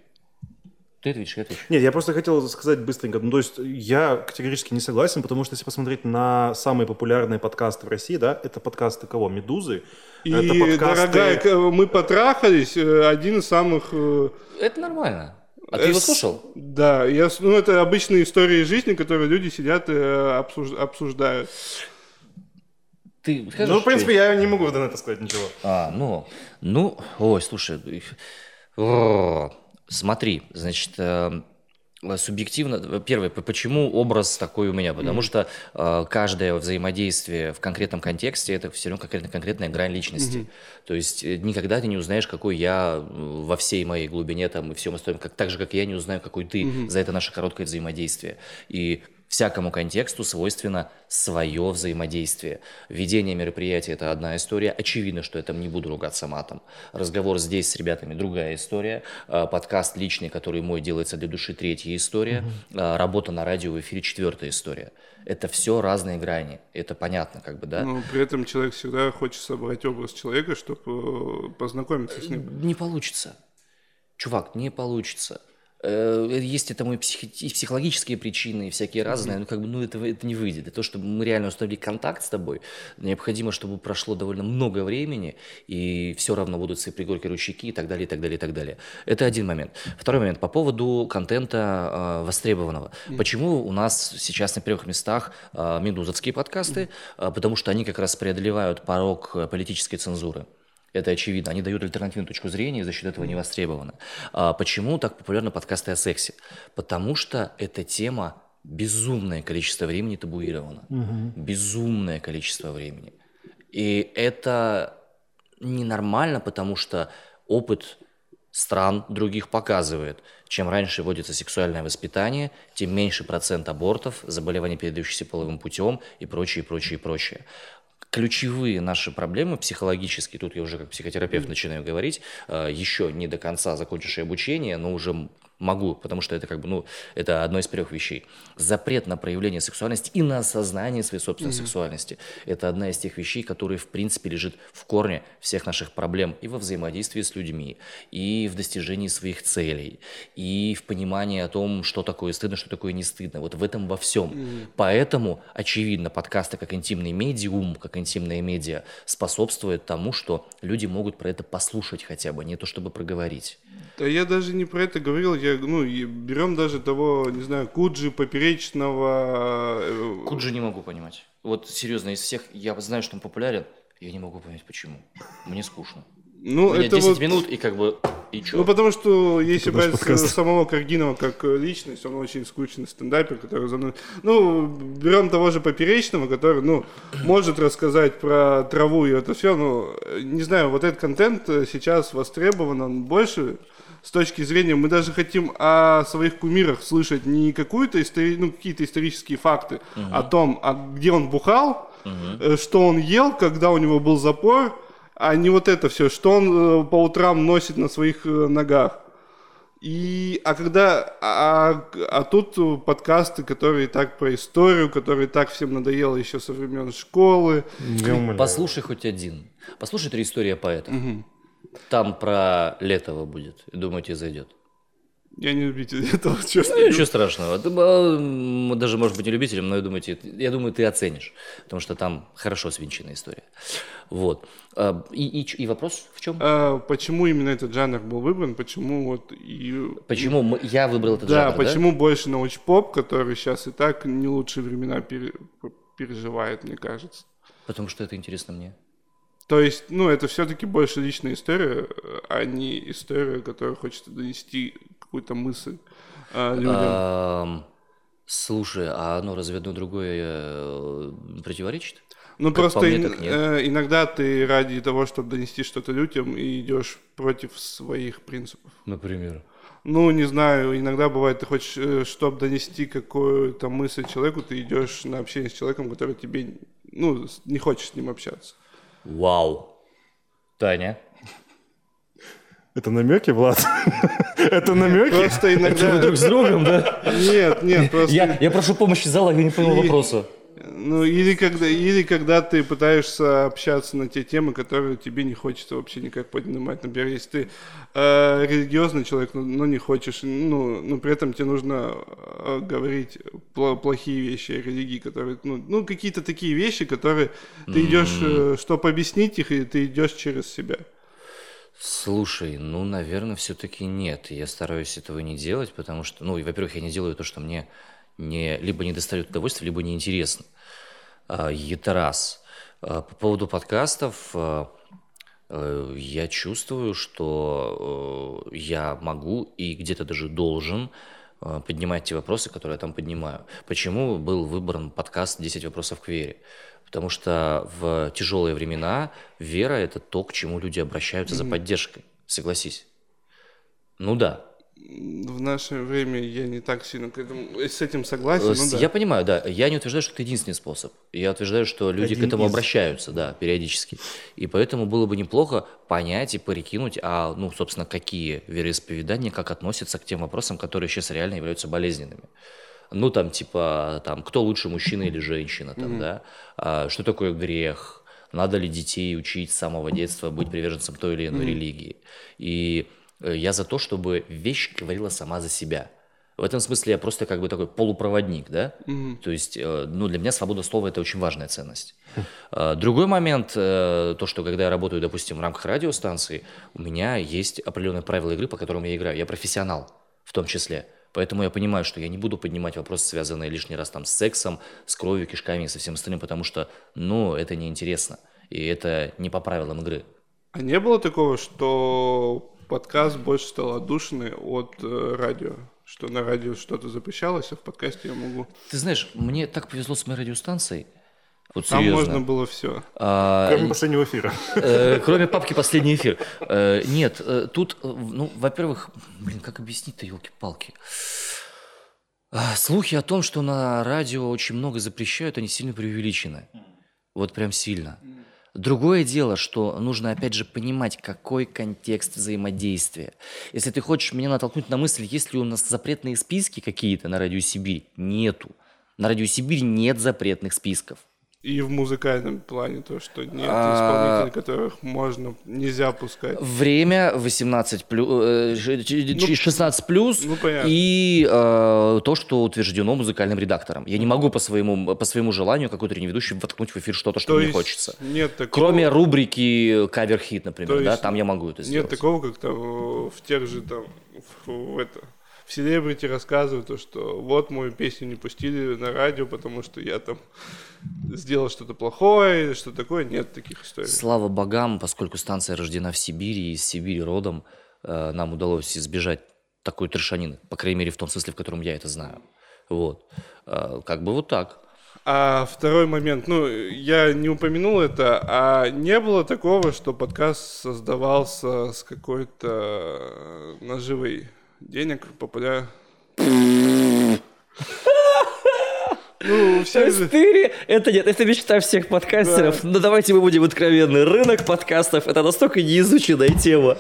Ты ответишь, я отвечу. Нет, я просто хотел сказать быстренько. Ну, то есть я категорически не согласен, потому что если посмотреть на самые популярные подкасты в России, да, это подкасты кого? «Медузы». И, это подкасты... дорогая, мы потрахались, э, один из самых... э, Это нормально. А ты его С- слушал? Да, я, ну это обычные истории жизни, которые люди сидят и э, обсуж- обсуждают. Ты скажешь, Ну, в принципе, я не могу на это сказать ничего. А, ну, ну, ой, слушай, о, смотри, значит, э, субъективно, первое, п- почему образ такой у меня? Потому что э, каждое взаимодействие в конкретном контексте это все равно конкретно конкретная грань личности. То есть э, никогда ты не узнаешь, какой я э, во всей моей глубине там и всем остальном, как, так же, как я не узнаю, какой ты за это наше короткое взаимодействие. И всякому контексту свойственно свое взаимодействие. Ведение мероприятия – это одна история. Очевидно, что я там не буду ругаться матом. Разговор здесь с ребятами – другая история. А, Подкаст личный, который мой делается для души – третья история. А, Работа на радио в эфире – четвертая история. Это все разные грани. Это понятно, как бы, да? Но при этом человек всегда хочет собрать образ человека, чтобы познакомиться с ним. Не получится. Чувак, не получится. Э, Есть этому и, психи- и психологические причины, и всякие разные, но как бы, ну, это, это не выйдет. Для того, чтобы мы реально установили контакт с тобой, необходимо, чтобы прошло довольно много времени, и все равно будут свои пригорки, ручейки и так далее, и так далее, и так далее. Это один момент. Второй момент по поводу контента э, востребованного. Почему у нас сейчас на первых местах э, медузовские подкасты? Э, потому что они как раз преодолевают порог э, политической цензуры. Это очевидно. Они дают альтернативную точку зрения и за счет этого не востребованы. А почему так популярны подкасты о сексе? Потому что эта тема безумное количество времени табуирована. Безумное количество времени. И это ненормально, потому что опыт стран других показывает, чем раньше вводится сексуальное воспитание, тем меньше процент абортов, заболеваний, передающихся половым путем и прочее, прочее, прочее. Ключевые наши проблемы психологические, тут я уже как психотерапевт начинаю говорить, э, еще не до конца закончивший обучение, но уже могу, потому что это как бы, ну, это одно из трех вещей. Запрет на проявление сексуальности и на осознание своей собственной сексуальности. Это одна из тех вещей, которые, в принципе, лежит в корне всех наших проблем и во взаимодействии с людьми, и в достижении своих целей, и в понимании о том, что такое стыдно, что такое не стыдно. Вот в этом во всем. Поэтому, очевидно, подкасты как интимный медиум, как интимное медиа способствуют тому, что люди могут про это послушать хотя бы, не то чтобы проговорить. Да я даже не про это говорил, я, ну, берем даже того, не знаю, Куджи, Поперечного, э, Куджи не могу понимать. Вот серьезно, из всех, я знаю, что он популярен, я не могу понять, почему. Мне скучно. ну, У меня это 10 вот... минут, и как бы, и чё? Ну, потому что если брать подкаст. самого Каргинова как личность, он очень скучный стендапер, который за мной... Ну, берем того же Поперечного, который, ну, может рассказать про траву и это все, но, э, не знаю, вот этот контент э, сейчас востребован, он больше с точки зрения, мы даже хотим о своих кумирах слышать не какую-то истори... ну, какие-то исторические факты о том, а где он бухал, э, что он ел, когда у него был запор, а не вот это все, что он э, по утрам носит на своих э, ногах. И, а когда, а, а тут э, подкасты, которые так про историю, которые так всем надоело еще со времен школы. Послушай хоть один. Послушай три истории поэта. Там про Летова будет. Думаю, тебе зайдет. Я не любитель <laughs> этого, честно. Ну, ничего страшного. Ты, даже, может быть, не любителем, но я думаю, ты, я думаю, ты оценишь. Потому что там хорошо свинченная история. Вот. А, И, и, и вопрос в чем? А, почему именно этот жанр был выбран? Почему вот и... Почему мы- я выбрал этот Да, жанр, почему больше научпоп, который сейчас и так не лучшие времена пере- переживает, мне кажется. Потому что это интересно мне. То есть, ну, это все-таки больше личная история, э, а не история, которая хочет донести какую-то мысль э, людям. Слушай, а оно разве одно другое э, противоречит? ну, как просто мне, ин- э, иногда ты ради того, чтобы донести что-то людям, и идешь против своих принципов. Например. Ну, не знаю, иногда бывает, ты хочешь, чтобы донести какую-то мысль человеку, ты идешь на общение с человеком, который тебе ну, не хочешь с ним общаться. Вау. Таня? Это намеки, Влад? <laughs> Это намеки? Просто иногда... друг с другом, да? Нет, нет, <laughs> просто... Я, прошу помощи зала, я не понял вопроса. Ну, или когда, или когда ты пытаешься общаться на те темы, которые тебе не хочется вообще никак поднимать. Например, если ты э, религиозный человек, но, но не хочешь, ну, но при этом тебе нужно э, говорить пл- плохие вещи о религии, которые, ну, ну какие-то такие вещи, которые ты идешь, э, чтобы объяснить их, и ты идешь через себя. Слушай, ну, наверное, все-таки нет. Я стараюсь этого не делать, потому что, ну, во-первых, я не делаю то, что мне не, либо не достает удовольствия, либо неинтересно. А, это раз. А, по поводу подкастов, а, э, я чувствую, что э, я могу и где-то даже должен э, поднимать те вопросы, которые я там поднимаю. Почему был выбран подкаст «10 вопросов к вере»? Потому что в тяжелые времена вера – это то, к чему люди обращаются за поддержкой. Согласись. Ну да, В наше время я не так сильно к этому, с этим согласен, Э, ну да. Я понимаю, да. Я не утверждаю, что это единственный способ. Я утверждаю, что люди Один к этому из. обращаются, да, периодически. И поэтому было бы неплохо понять и порекинуть, а, ну, собственно, какие вероисповедания, как относятся к тем вопросам, которые сейчас реально являются болезненными. Ну, там, типа, там, кто лучше, мужчина или женщина, там, да, А, что такое грех, надо ли детей учить с самого детства быть приверженцем той или иной религии. И э, я за то, чтобы вещь говорила сама за себя. В этом смысле я просто как бы такой полупроводник, да? То есть, э, ну, для меня свобода слова – это очень важная ценность. Э, Другой момент, э, то, что когда я работаю, допустим, в рамках радиостанции, у меня есть определенные правила игры, по которым я играю. Я профессионал в том числе. Поэтому я понимаю, что я не буду поднимать вопросы, связанные лишний раз там с сексом, с кровью, кишками и со всем остальным, потому что, ну, это неинтересно. И это не по правилам игры. А не было такого, что подкаст больше стал отдушенный от э, радио? Что на радио что-то запрещалось, а в подкасте я могу... Ты знаешь, мне так повезло с моей радиостанцией. Вот Там серьезно. можно было все. А, Кроме последнего эфира. Э, Кроме папки «Последний эфир». Э, Нет, э, тут, э, ну, во-первых, блин, как объяснить-то, елки-палки? А, Слухи о том, что на радио очень много запрещают, они сильно преувеличены. Вот прям сильно. Другое дело, что нужно опять же понимать, какой контекст взаимодействия. Если ты хочешь меня натолкнуть на мысль, есть ли у нас запретные списки какие-то на радио Сибирь? Нету. На радио Сибирь нет запретных списков. И в музыкальном плане то, что нет А. исполнителей, которых можно, нельзя пускать. Время 18 плюс, 16 плюс ну, понятно. и э, то, что утверждено музыкальным редактором. Я не могу по своему, по своему желанию какой-то ведущий воткнуть в эфир что-то, что То мне хочется. Нет такого, Кроме рубрики кавер-хит, например, да, там я могу это сделать. нет такого, как там э, в тех же там в, в это в селебрити рассказывают то, что вот мою песню не пустили на радио, потому что я там сделал что-то плохое что такое. Нет таких историй. Слава богам, поскольку станция рождена в Сибири, и из Сибири родом, э, нам удалось избежать такой трешанины, по крайней мере, в том смысле, в котором я это знаю. Вот. Э, Как бы вот так. А второй момент, ну, я не упомянул это, а не было такого, что подкаст создавался с какой-то э, наживой денег, популя... <laughs> Ну, все ты, это нет, это мечта всех подкастеров. Но давайте мы будем откровенны. Рынок подкастов это настолько неизученная тема,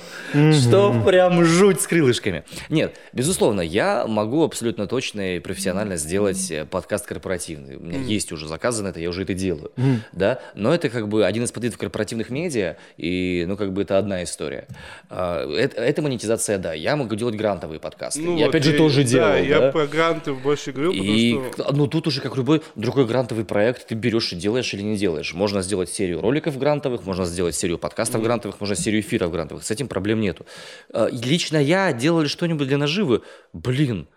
что прям жуть с крылышками. Нет, безусловно, я могу абсолютно точно и профессионально сделать э, подкаст корпоративный. У меня есть уже заказы на это, я уже это делаю. Да? Но это как бы один из подвидов корпоративных медиа, и ну как бы это одна история. А, Это, это монетизация, да. Я могу делать грантовые подкасты. Ну, я вот опять же я- тоже делал. Да, я да? про гранты больше говорю, потому И, что... ну, тут уже как любой другой грантовый проект, ты берешь и делаешь или не делаешь. Можно сделать серию роликов грантовых, можно сделать серию подкастов грантовых, можно серию эфиров грантовых. С этим проблем нету. А, Лично я делали что-нибудь для наживы. Блин,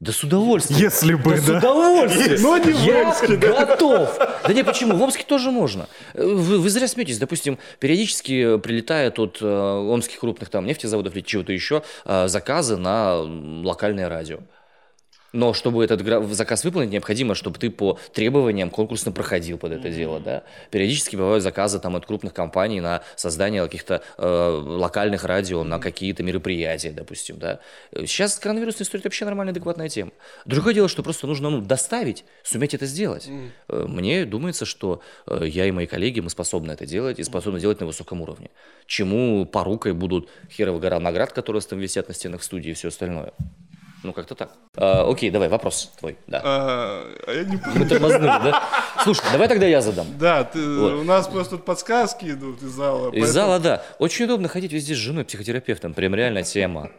да с удовольствием. Если бы, Да с да. удовольствием. Но не в Я Омске, готов. Да не, почему? В Омске тоже можно. Вы, вы зря смеетесь. Допустим, периодически прилетают от э, омских крупных там нефтезаводов или чего-то еще э, заказы на локальное радио. Но чтобы этот заказ выполнить, необходимо, чтобы ты по требованиям конкурсно проходил под это дело, да. Периодически бывают заказы там от крупных компаний на создание каких-то э, локальных радио, на какие-то мероприятия, допустим, да. Сейчас коронавирусная история вообще нормальная, адекватная тема. Другое дело, что просто нужно ну, доставить, суметь это сделать. Mm. Мне думается, что э, я и мои коллеги, мы способны это делать и способны делать на высоком уровне. Чему порукой будут херова гора наград, которые там висят на стенах студии и все остальное. Ну, как-то так. А, окей, давай, вопрос твой. Да. А, а я не Мы тормознули, да? Слушай, давай тогда я задам. Да, ты, вот. у нас просто тут подсказки идут из зала. Из поэтому... зала, да. Очень удобно ходить везде с женой, психотерапевтом. Прям реальная тема.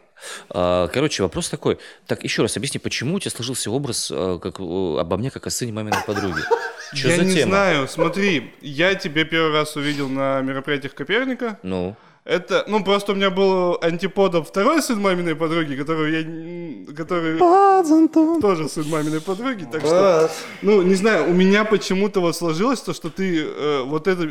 А, короче, вопрос такой. Так, еще раз объясни, почему у тебя сложился образ э, как, обо мне, как о сыне маминой подруги? <laughs> Что я не тема? знаю. Смотри, я тебя первый раз увидел на мероприятиях Коперника. Ну? Это, ну, просто у меня был антиподом второй сын маминой подруги, который я, который тоже сын маминой подруги, так что, ну, не знаю, у меня почему-то вот сложилось то, что ты э, вот это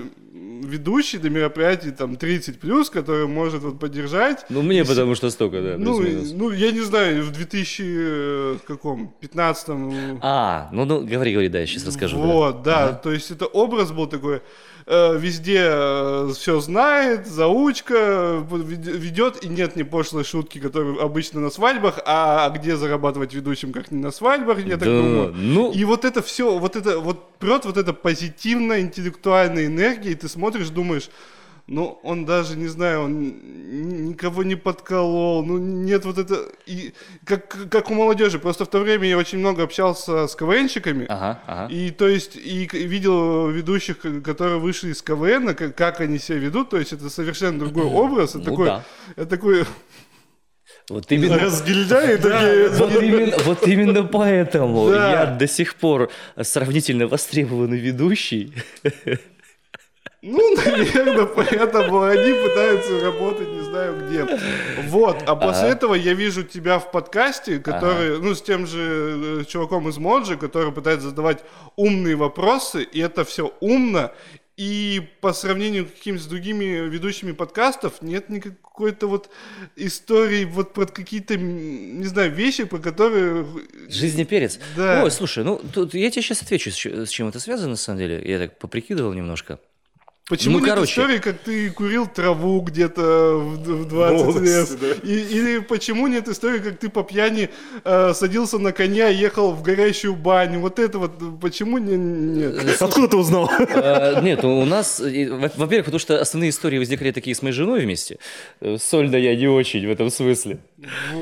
ведущий до мероприятий там 30 плюс, который может вот поддержать. Ну, мне потому что столько, да. Ну, ну, я не знаю, в 2000 э, каком, 15 А, ну, ну, говори, говори, да, я сейчас расскажу. Вот, да, да ага. то есть это образ был такой, Э, везде э, все знает, заучка ведет, и нет ни пошлой шутки, которые обычно на свадьбах, а где зарабатывать ведущим, как не на свадьбах, я так да, думаю. Ну... И вот это все, вот это, вот прет вот эта позитивная интеллектуальная энергия, и ты смотришь, думаешь, ну, он даже, не знаю, он никого не подколол, ну, нет вот это... И, как, как у молодежи, просто в то время я очень много общался с КВНщиками, ага, ага. и то есть, и видел ведущих, которые вышли из КВН, как, как они себя ведут, то есть это совершенно другой образ, это ну, такой... Да. Это такой вот именно... <laughs> Разгильдяи такие. Вот именно, вот именно поэтому <laughs> да. я до сих пор сравнительно востребованный ведущий. <laughs> Ну, наверное, поэтому они пытаются работать не знаю где. Вот, а после ага. этого я вижу тебя в подкасте, который, ага. ну, с тем же э, чуваком из Моджи, который пытается задавать умные вопросы, и это все умно, и по сравнению с какими-то другими ведущими подкастов нет никакой-то вот истории вот про какие-то, не знаю, вещи, про которые... Жизни перец. Да. Ой, слушай, ну тут я тебе сейчас отвечу, с чем это связано на самом деле. Я так поприкидывал немножко. Почему ну, нет короче. истории, как ты курил траву где-то в 20 Молодцы, лет? Да. И, или почему нет истории, как ты по пьяни э, садился на коня и ехал в горящую баню? Вот это вот, почему не, нет? Э, Откуда ты узнал? Э, нет, у нас, во-первых, потому что основные истории возникли такие с моей женой вместе. Э, сольно я не очень в этом смысле.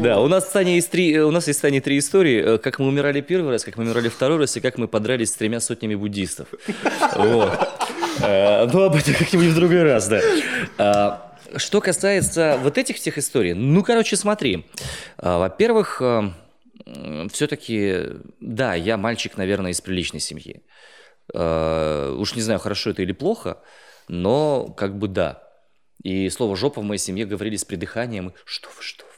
Да, у нас, в Тане есть три, у нас есть в Тане три истории. Как мы умирали первый раз, как мы умирали второй раз, и как мы подрались с тремя сотнями буддистов. Вот. Ну, об этом как-нибудь в другой раз, да. А, что касается вот этих всех историй, ну, короче, смотри. А, во-первых, все-таки, да, я мальчик, наверное, из приличной семьи. Уж не знаю, хорошо это или плохо, но как бы да. И слово «жопа» в моей семье говорили с придыханием. Что вы, что вы.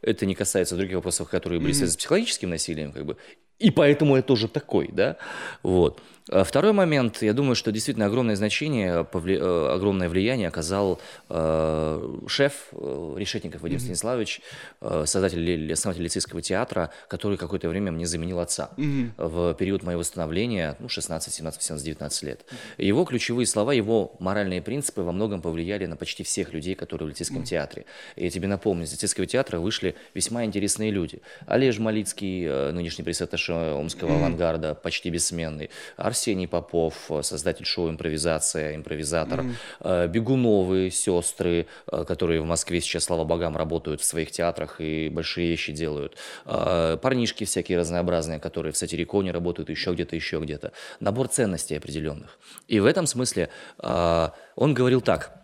Это не касается других вопросов, которые были связаны с психологическим насилием, как бы. И поэтому я тоже такой, да. Вот. А второй момент, я думаю, что действительно огромное значение, повли... Э, огромное влияние оказал э, шеф э, Решетников Вадим mm-hmm. Станиславович, э, создатель, основатель лицейского театра, который какое-то время мне заменил отца mm-hmm. в период моего становления, ну, 16, 17, 18, 19 лет. Mm-hmm. Его ключевые слова, его моральные принципы во многом повлияли на почти всех людей, которые в лицейском mm-hmm. театре. И я тебе напомню, из лицейского театра вышли весьма интересные люди. Олеж Малицкий, э, нынешний пресс-атташе Омского mm-hmm. авангарда, почти бессменный, Арсений Попов, э, создатель шоу «Импровизация», импровизатор, mm-hmm. Бегуновы, сестры, э, которые в Москве сейчас, слава богам, работают в своих театрах и большие вещи делают, парнишки всякие разнообразные, которые в сатириконе работают, еще где-то, еще где-то. Набор ценностей определенных. И в этом смысле он говорил так,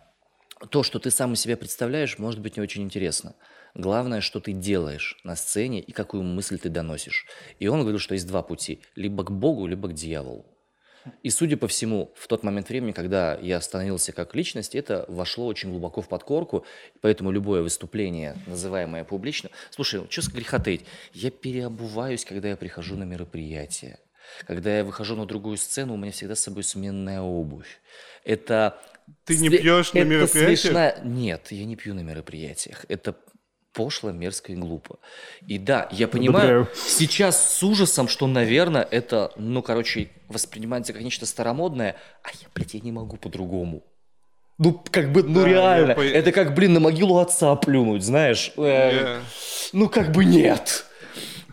то, что ты сам из себя представляешь, может быть не очень интересно. Главное, что ты делаешь на сцене и какую мысль ты доносишь. И он говорил, что есть два пути. Либо к Богу, либо к дьяволу. И, судя по всему, в тот момент времени, когда я становился как личность, это вошло очень глубоко в подкорку, поэтому любое выступление, называемое публично... Слушай, что с греха таить? Я переобуваюсь, когда я прихожу на мероприятие. Когда я выхожу на другую сцену, у меня всегда с собой сменная обувь. Это... Ты не пьешь на мероприятиях? Смешная... Нет, я не пью на мероприятиях. Это пошло, мерзко и глупо. И да, я понимаю Одобряю. сейчас с ужасом, что, наверное, это, ну, короче, воспринимается как нечто старомодное, а я, блядь, я не могу по-другому. Ну, как бы, ну Да, реально, по- это как, блин, на могилу отца плюнуть, знаешь. Э, Я- Ну, как бы нет.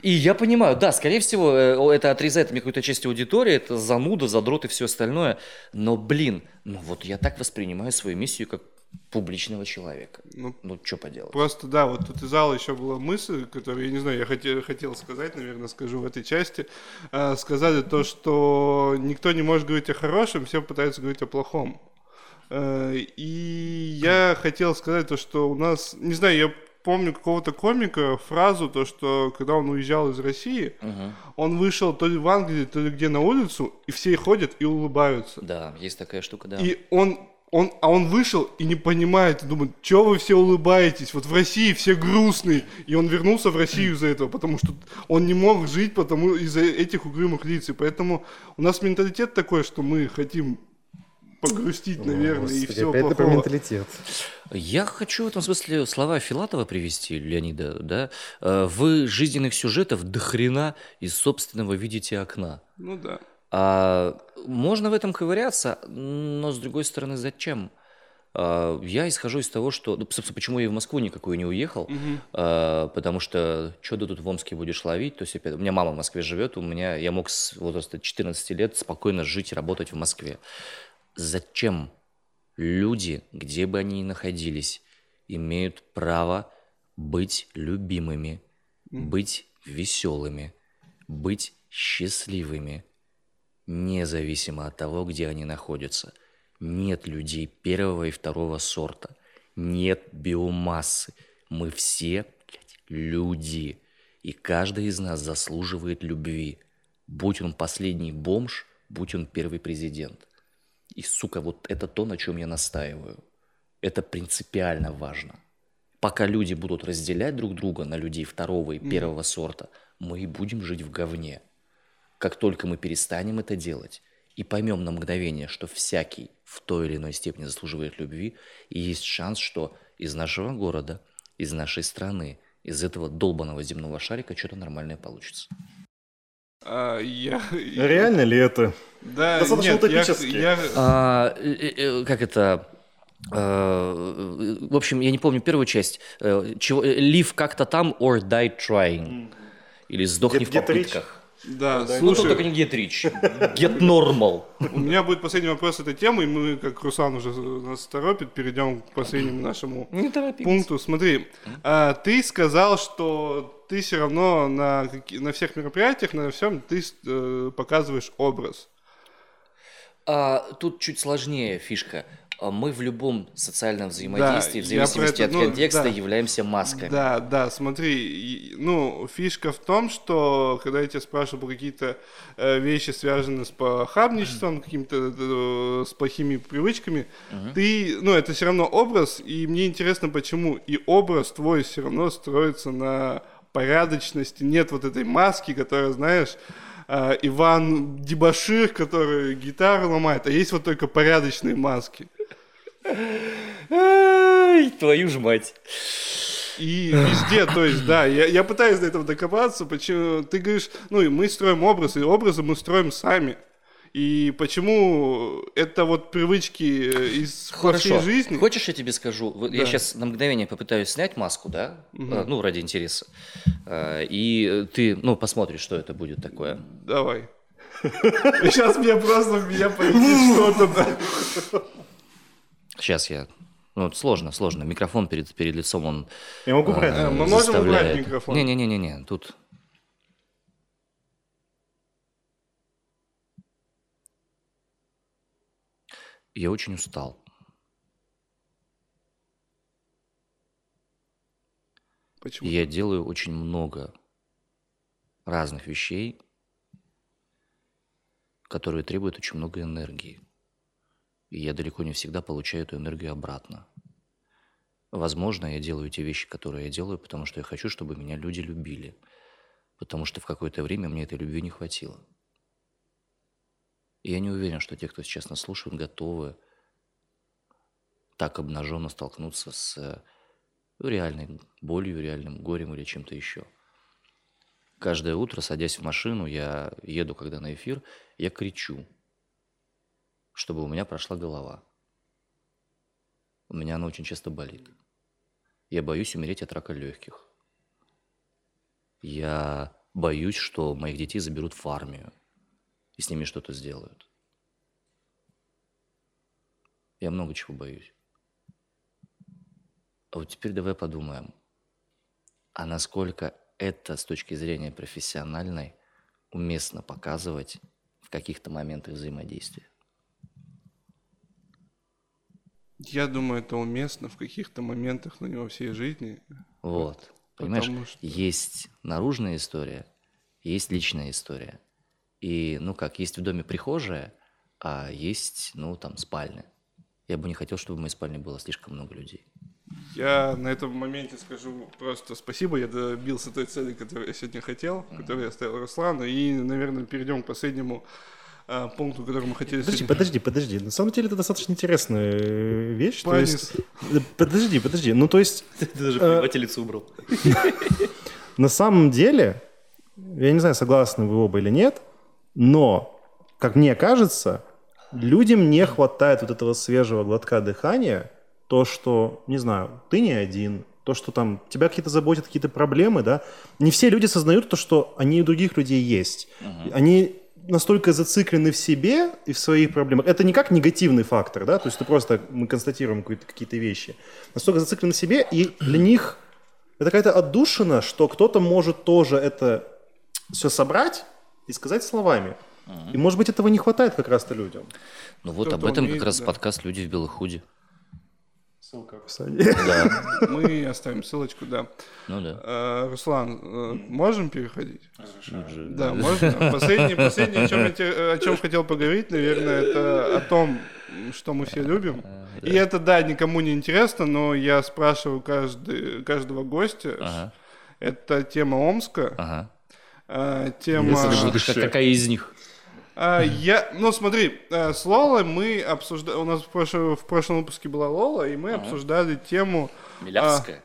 И я понимаю, да, скорее всего, э, это отрезает мне какую-то часть аудитории, это зануда, задрот и все остальное. Но, блин, ну вот я так воспринимаю свою миссию как публичного человека. Ну, Ну, что поделать. Просто да, вот тут из зала еще была мысль, которую, я не знаю, я хотел, хотел сказать, наверное, скажу в этой части. А, сказали то, что никто не может говорить о хорошем, все пытаются говорить о плохом. Э, И я хотел сказать то, что у нас, не знаю, я помню какого-то комика фразу, то, что когда он уезжал из России, Мгм. он вышел то ли в Англии, то ли где на улицу, и все ходят и улыбаются. Да, есть такая штука, да. И он, он, а он вышел и не понимает, и думает, что вы все улыбаетесь, вот в России все грустные. И он вернулся в Россию из-за этого, потому что он не мог жить потому, из-за этих угрюмых лиц. И поэтому у нас менталитет такой, что мы хотим погрустить, наверное, и Господи, все опять ты про плохого. менталитет. Я хочу в этом смысле слова Филатова привести, Леонида, да. Э, Вы жизненных сюжетов до хрена из собственного видите окна. Ну да. А можно в этом ковыряться, но с другой стороны, зачем? А, Я исхожу из того, что... ну, собственно, почему я в Москву никакую не уехал, Мгм. А, потому что что ты тут в Омске будешь ловить? То есть, опять, у меня мама в Москве живет, у меня я мог с возраста 14 лет спокойно жить и работать в Москве. Зачем люди, где бы они ни находились, имеют право быть любимыми, быть веселыми, быть счастливыми, независимо от того, где они находятся. Нет людей первого и второго сорта. Нет биомассы. Мы все, блядь, люди. И каждый из нас заслуживает любви. Будь он последний бомж, будь он первый президент. И, сука, вот это то, на чем я настаиваю. Это принципиально важно. Пока люди будут разделять друг друга на людей второго и первого сорта, мы и будем жить в говне. Как только мы перестанем это делать и поймем на мгновение, что всякий в той или иной степени заслуживает любви, и есть шанс, что из нашего города, из нашей страны, из этого долбанного земного шарика что-то нормальное получится. А, я, Реально ли это? Да, Достаточно нет, я- утопически. я- А, э, э, как это? э, В общем, я не помню первую часть. Э, Чего? э, Live как-то там or die trying. Или сдохни Get- в get rich. Да, Ну, слушай, только не get rich. Get normal. У меня будет последний вопрос этой темы, и мы, как Руслан уже нас торопит, перейдем к последнему нашему Не пункту. Смотри, а, ты сказал, что ты все равно на, на всех мероприятиях, на всем ты э, показываешь образ. А, тут чуть сложнее фишка. А Мы в любом социальном взаимодействии, я в зависимости это, от ну, контекста, да. являемся масками. Да, да, смотри, ну, фишка в том, что когда я тебя спрашивал про какие-то э, вещи, связанные с похабничеством, какими-то э, с плохими привычками, ты, ну, это все равно образ, и мне интересно, почему. И образ твой все равно строится на порядочности, нет вот этой маски, которая, знаешь, э, Иван Дебашир, который гитару ломает, а есть вот только порядочные маски. Ай, твою ж мать. И везде, то есть, да, я, я пытаюсь до этого докопаться, почему ты говоришь, ну и мы строим образ, и образы мы строим сами. И почему это вот привычки э, из Хорошо. жизни? Хочешь, я тебе скажу? Вот Я Да. сейчас на мгновение попытаюсь снять маску, да? Э, Ну, ради интереса. Э, И ты, ну, посмотришь, что это будет такое. Давай. <laughs> Сейчас мне просто меня полетит что-то. Сейчас я... Ну, сложно, сложно. Микрофон перед, перед лицом, он Я могу э, брать? мы можем убрать микрофон? Не-не-не-не, тут... Я очень устал. Почему? Я делаю очень много разных вещей, которые требуют очень много энергии. И я далеко не всегда получаю эту энергию обратно. Возможно, я делаю те вещи, которые я делаю, потому что я хочу, чтобы меня люди любили. Потому что в какое-то время мне этой любви не хватило. И я не уверен, что те, кто сейчас нас слушают, готовы так обнаженно столкнуться с э, реальной болью, реальным горем или чем-то еще. Каждое утро, садясь в машину, я еду, когда на эфир, я кричу, чтобы у меня прошла голова. У меня она очень часто болит. Я боюсь умереть от рака легких. Я боюсь, что моих детей заберут в армию и с ними что-то сделают. Я много чего боюсь. А вот теперь давай подумаем, а насколько это с точки зрения профессиональной уместно показывать в каких-то моментах взаимодействия? Я думаю, это уместно в каких-то моментах, но не во всей жизни. Вот. Понимаешь, что- есть наружная история, есть личная история. И, ну как, есть в доме прихожая, а есть, ну, там, спальня. Я бы не хотел, чтобы в моей спальне было слишком много людей. Я на этом моменте скажу просто спасибо, я добился той цели, которую я сегодня хотел, которую я ставил Руслану, и, наверное, перейдем к последнему а, пункту, который мы хотели Подожди, сегодня- подожди, подожди. На самом деле это достаточно интересная э, вещь. то Панис. есть- Э, Подожди, подожди. Ну, то есть, <laughs> Ты даже Э, плевательницу убрал. <laughs> на самом деле, я не знаю, согласны вы оба или нет, но, как мне кажется, людям не хватает вот этого свежего глотка дыхания, то, что, не знаю, ты не один, то, что там тебя какие-то заботят, какие-то проблемы, да. Не все люди сознают то, что они и у других людей есть. Они настолько зациклены в себе и в своих проблемах. Это не как негативный фактор, да, то есть это просто мы констатируем какие-то, какие-то вещи. Настолько зациклены в себе, и для них это какая-то отдушина, что кто-то может тоже это все собрать и сказать словами. И, может быть, этого не хватает как раз-то людям. Ну вот Кто-то об этом умеет, как раз да. подкаст «Люди в белых худи». Ссылка в описании. Да, <laughs> Мы оставим ссылочку, да. ну да. А, Руслан, э, можем переходить? Уже- Да, можно. <laughs> Последнее, последнее о, чем я те- о чем хотел поговорить, наверное, это о том, что мы все любим. И это, да, никому не интересно, но я спрашиваю каждый, каждого гостя. Ага, Это тема Омска, ага. тема... Какая из них? А, я, ну смотри, а, с Лолой мы обсуждали, у нас в прошлом, в прошлом выпуске была Лола, и мы обсуждали тему, Милявская?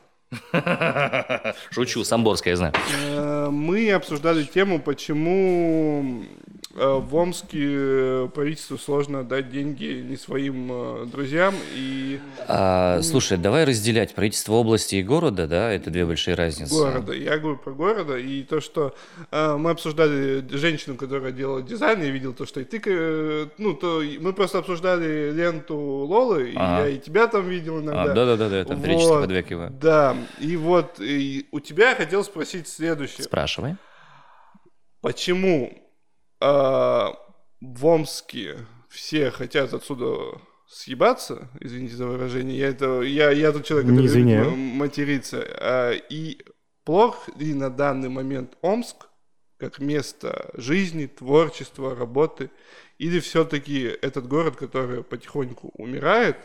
Шучу, Самборская, я знаю. э, мы обсуждали тему, почему э, в Омске правительству сложно отдать деньги не своим э, друзьям, и А, слушай, давай разделять правительство области и города, да, это две большие разницы. города. Я говорю про города, и то, что э, мы обсуждали женщину, которая делала дизайн, я видел то, что и ты, э, ну, то мы просто обсуждали ленту Лолы, и Ага. я и тебя там видел иногда. А, да-да-да, я там периодически Вот, подвякиваю. Да, и вот и у тебя я хотел спросить следующее. Спрашивай. Почему а, в Омске все хотят отсюда съебаться, извините за выражение, я, это, я, я тот человек, который любит материться, а, и плох ли на данный момент Омск как место жизни, творчества, работы, или все-таки этот город, который потихоньку умирает,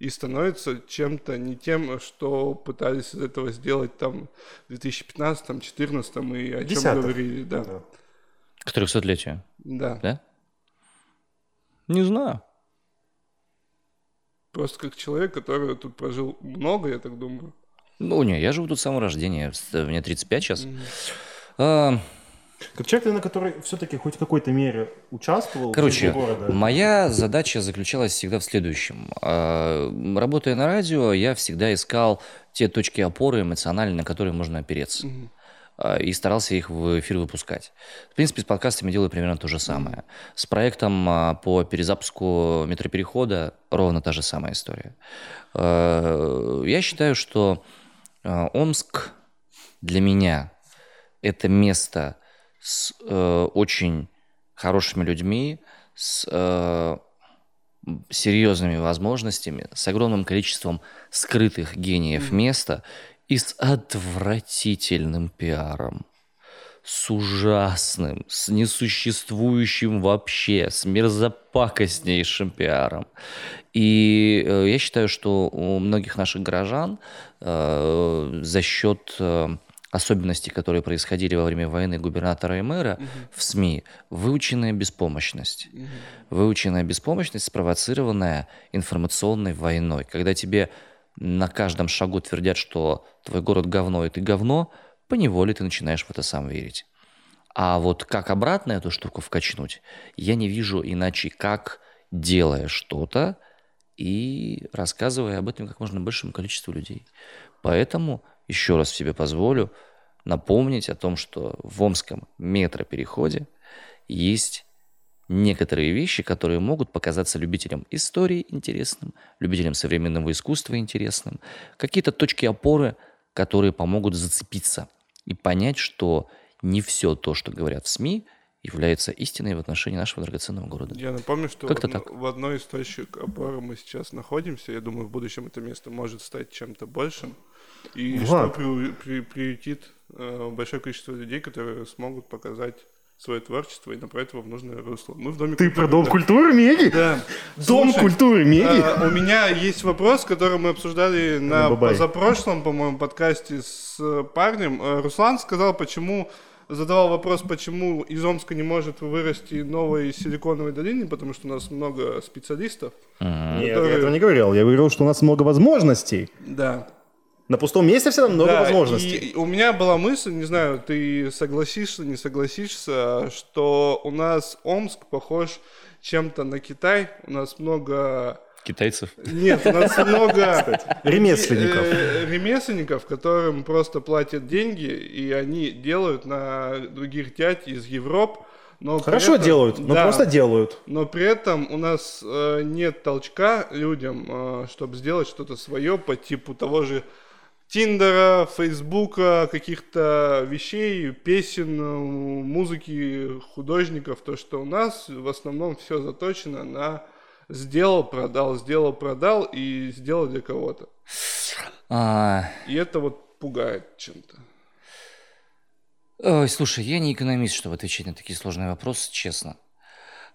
и становится чем-то не тем, что пытались из этого сделать там в 2015-2014 и о чем говорили, да. Да. К 300-летию, Да. да? Не знаю. Просто как человек, который тут прожил много, я так думаю. Ну, не, я живу тут с самого рождения, мне 35 сейчас. А, Как человек, наверное, который все-таки хоть в какой-то мере участвовал Короче, в города. моя задача заключалась всегда в следующем. А, Работая на радио, я всегда искал те точки опоры эмоциональные, на которые можно опереться. А, И старался их в эфир выпускать. В принципе, с подкастами делаю примерно то же самое. С проектом а, по перезапуску метроперехода ровно та же самая история. А, Я считаю, что а, Омск для меня это место с э, очень хорошими людьми, с э, серьезными возможностями, с огромным количеством скрытых гениев места и с отвратительным пиаром. С ужасным, с несуществующим вообще, с мерзопакостнейшим пиаром. И э, я считаю, что у многих наших горожан э, за счет э, особенностей, которые происходили во время войны губернатора и мэра в СМИ, выученная беспомощность. Выученная беспомощность, спровоцированная информационной войной. Когда тебе на каждом шагу твердят, что твой город говно, и ты говно, поневоле ты начинаешь в это сам верить. А вот как обратно эту штуку вкачнуть, я не вижу иначе, как делая что-то и рассказывая об этом как можно большему количеству людей. Поэтому еще раз себе позволю напомнить о том, что в Омском метропереходе есть некоторые вещи, которые могут показаться любителям истории интересным, любителям современного искусства интересным, какие-то точки опоры, которые помогут зацепиться и понять, что не все то, что говорят в СМИ, является истиной в отношении нашего драгоценного города. Я напомню, что Как-то в, так. в одной из точек опоры мы сейчас находимся. Я думаю, в будущем это место может стать чем-то большим. И Влад. что приу- при- приютит э, большое количество людей, которые смогут показать свое творчество и направить его в нужное русло. Мы в Доме Ты культуры, про Дом да. культуры Меги? Да. Дом Слушай, культуры Меги? А, у меня есть вопрос, который мы обсуждали на бабай. позапрошлом, по-моему, подкасте с э, парнем. Э, Руслан сказал, почему задавал вопрос, почему из Омска не может вырасти новой силиконовой долины, потому что у нас много специалистов. Нет, я которые- этого не говорил. Я говорил, что у нас много возможностей. Да. На пустом месте всегда много Да, возможностей. И у меня была мысль, не знаю, ты согласишься, не согласишься, что у нас Омск похож чем-то на Китай. У нас много Китайцев. Нет, у нас много Ремесленников. э, ремесленников, которым просто платят деньги, и они делают на других дядь из Европ. Но Хорошо этом- делают, но да, просто делают. Но при этом у нас э, нет толчка людям, э, чтобы сделать что-то свое по типу того же Тиндера, Фейсбука, каких-то вещей, песен, музыки, художников. То, что у нас в основном все заточено на сделал, продал, сделал, продал и сделал для кого-то. А, И это вот пугает чем-то. Ой, слушай, я не экономист, чтобы отвечать на такие сложные вопросы, честно.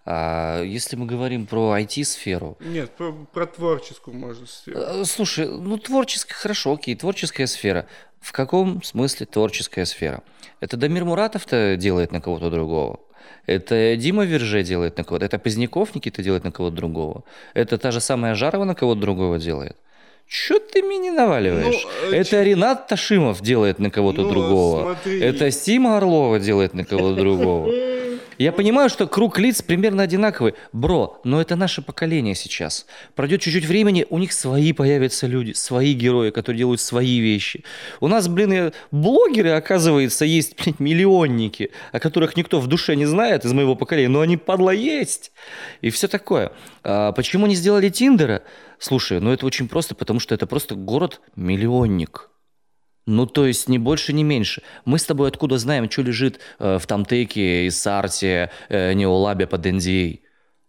А, если мы говорим про IT-сферу, Нет, про, про творческую можно сферу. э, слушай, ну творческая, хорошо, окей, творческая сфера. В каком смысле творческая сфера? Это Дамир Муратов-то делает на кого-то другого. Это Дима Верже делает на кого-то. Это Поздняков Никита делает на кого-то другого. Это та же самая Жарова на кого-то другого делает. Чё ты мне не наваливаешь? Ну, э, это Ренат Ташимов делает на кого-то Ну, другого. смотри. Это Сима Орлова делает на кого-то другого. <laughs> Я понимаю, что круг лиц примерно одинаковый. Бро, но это наше поколение сейчас. Пройдет чуть-чуть времени, у них свои появятся люди, свои герои, которые делают свои вещи. У нас, блин, блогеры, оказывается, есть, блин, миллионники, о которых никто в душе не знает из моего поколения, но они, падла, есть. И все такое. А почему не сделали Тиндера? Слушай, ну это очень просто, потому что это просто город-миллионник. Ну, то есть, ни больше, ни меньше. Мы с тобой откуда знаем, что лежит э, в Тамтеке, Иссарте, э, Неолабе под NDA?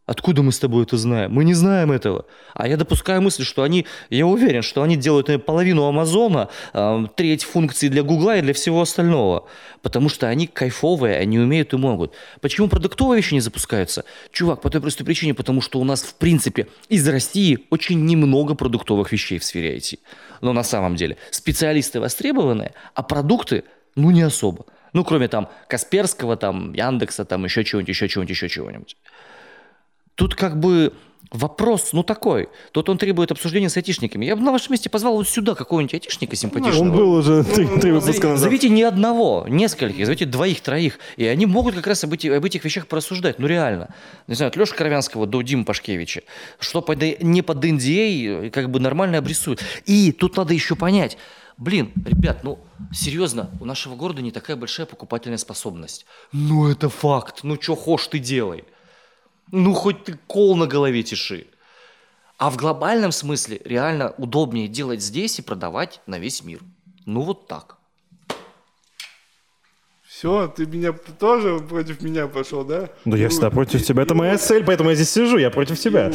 Откуда мы с тобой это знаем? Мы не знаем этого. А я допускаю мысль, что они, я уверен, что они делают половину Амазона, э, треть функций для Гугла и для всего остального. Потому что они кайфовые, они умеют и могут. Почему продуктовые вещи не запускаются? Чувак, по той простой причине, потому что у нас, в принципе, из России очень немного продуктовых вещей в сфере IT. Но на самом деле специалисты востребованные, а продукты, ну, не особо. Ну, кроме там Касперского, там, Яндекса, там, еще чего-нибудь, еще чего-нибудь, еще чего-нибудь. Тут как бы вопрос, ну, такой. Тут он требует обсуждения с айтишниками. Я бы на вашем месте позвал вот сюда какого-нибудь айтишника симпатичного. Он был уже три, три выпуска назад. Зовите не одного, нескольких, зовите двоих, троих. И они могут как раз об, эти- об этих вещах порассуждать. Ну, реально. Не знаю, от Леши Коровянского до Димы Пашкевича. Что под, не под NDA как бы нормально обрисуют. И тут надо еще понять. Блин, ребят, ну, серьезно, у нашего города не такая большая покупательная способность. Ну, это факт. Ну, что хошь ты делай. Ну, хоть ты кол на голове тиши. А в глобальном смысле реально удобнее делать здесь и продавать на весь мир. Ну, вот так. Все, ты меня ты тоже против меня пошел, да? Ну, я всегда против тебя. Это моя цель, поэтому я здесь сижу. Я против тебя.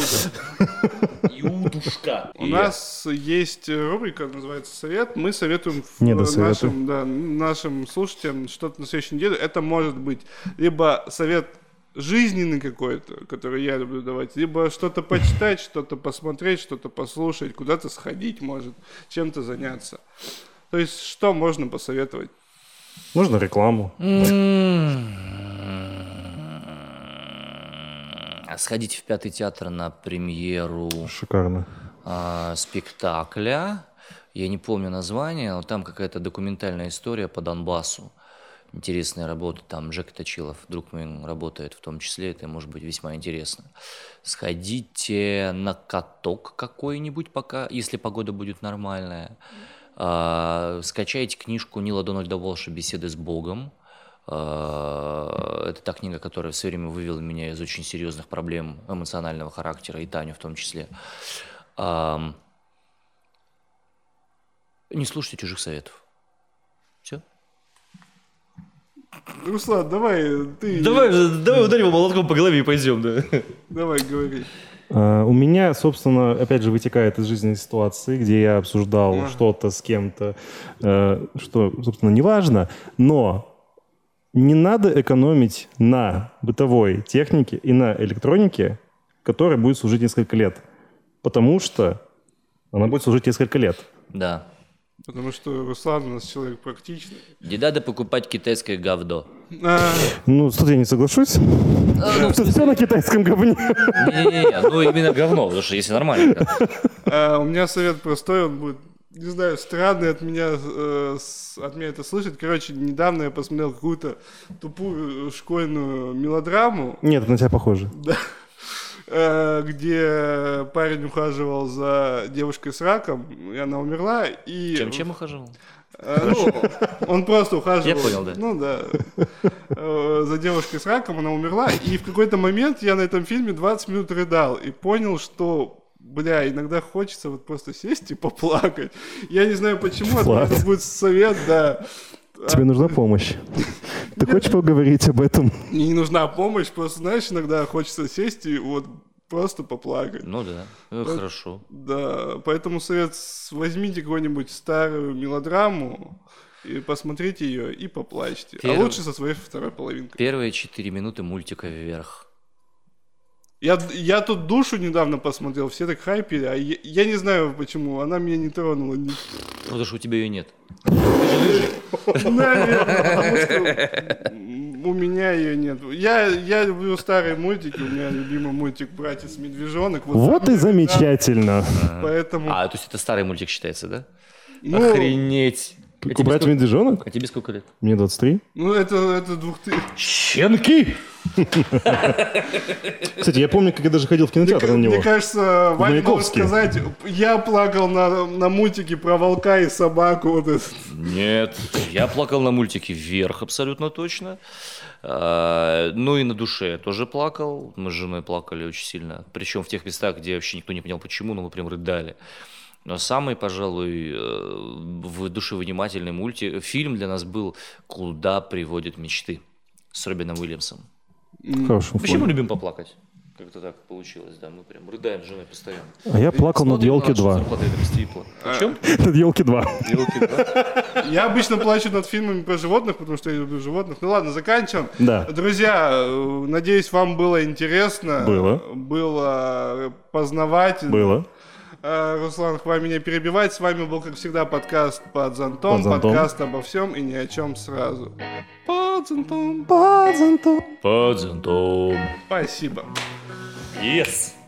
Иудушка. У нас есть рубрика, называется «Совет». Мы советуем нашим, да, нашим слушателям что-то на следующей неделе. Это может быть либо совет жизненный какой-то, который я люблю давать, либо что-то почитать, что-то посмотреть, что-то послушать, куда-то сходить, может, чем-то заняться. То есть, что можно посоветовать? Можно рекламу. А Сходите в Пятый театр на премьеру Шикарно. а, спектакля Я не помню название, но там какая-то документальная история по Донбассу. Интересная работа. Там Джек Точилов, друг мой, работает в том числе. Это может быть весьма интересно. Сходите на каток какой-нибудь пока, если погода будет нормальная. А, скачайте книжку Нила Дональда Волша «Беседы с Богом». А, это та книга, которая все время вывела меня из очень серьезных проблем эмоционального характера, и Таню в том числе. Не слушайте чужих советов. Все? Руслан, давай ты... Давай, давай ударим его молотком по голове и пойдем, да. Давай, говори. А, У меня, собственно, опять же, вытекает из жизненной ситуации, где я обсуждал Ага. что-то с кем-то, э, что, собственно, неважно, но не надо экономить на бытовой технике и на электронике, которая будет служить несколько лет, потому что она будет служить несколько лет. Да. Потому что Руслан у нас человек практичный. Не надо покупать китайское говно. А, Ну, тут я не соглашусь. ну, Тут все на китайском говне. Не-не-не, ну именно говно, потому что если нормально. а, у меня совет простой, он будет, не знаю, странный от меня, э, с- от меня это слышать. Короче, недавно я посмотрел какую-то тупую школьную мелодраму, Нет, это на тебя похоже. э, где парень ухаживал за девушкой с раком, и она умерла, и... Чем чем ухаживал? Э, ну, он просто ухаживал. Я понял, да. Ну да. Э, За девушкой с раком она умерла. И в какой-то момент я на этом фильме 20 минут рыдал и понял, что Бля, иногда хочется вот просто сесть и поплакать. Я не знаю почему, Влад. это будет совет, да. Тебе нужна помощь. Ты хочешь поговорить об этом? Мне не нужна помощь, просто, знаешь, иногда хочется сесть и вот просто поплакать. Ну да, э, хорошо. Да, поэтому совет, возьмите какую-нибудь старую мелодраму и посмотрите ее и поплачьте. А Первый- лучше со своей второй половинкой. Первые четыре минуты мультика вверх. Я, я тут душу недавно посмотрел, все так хайпили, а я, я не знаю почему, она меня не тронула. Ну, потому что у тебя ее нет. Наверное, у меня ее нет. Я, я люблю старые мультики, у меня любимый мультик «Братец Медвежонок». Вот и замечательно. Поэтому, А, то есть это старый мультик считается, да? ну, Охренеть. А тебе Убрать сколько- медвежонок? А тебе сколько лет? Мне 23. ну это, это двух ты... Щенки! Кстати, я помню, как я даже ходил в кинотеатр на Мне него. кажется, Ваня может Маяковске. сказать, я плакал на, на мультике про волка и собаку. Вот этот. Нет, я плакал на мультике вверх абсолютно точно. А, Ну и на душе я тоже плакал. Мы с женой плакали очень сильно. Причем в тех местах, где вообще никто не понял почему, но мы прям рыдали. Но самый, пожалуй, э, в душевынимательный мульти... фильм для нас был «Куда приводят мечты» с Робином Уильямсом. Хорошо. Почему любим поплакать? Как-то так получилось, да. Мы прям рыдаем с женой постоянно. А я плакал над елки нашу 2. зарплату, это вести и пла- О чем? <laughs> Над елки 2. Елки, да? <laughs> Я обычно плачу над фильмами про животных, потому что я люблю животных. Ну ладно, заканчиваем. Да. Друзья, э, надеюсь, вам было интересно. Было. Было познавательно. Было. Э, Руслан, хватит меня перебивать. С вами был, как всегда, подкаст «Под зонтом». «Под зонтом». Подкаст обо всем и ни о чем сразу. «Под зонтом». Под зонтом. Спасибо. Yes!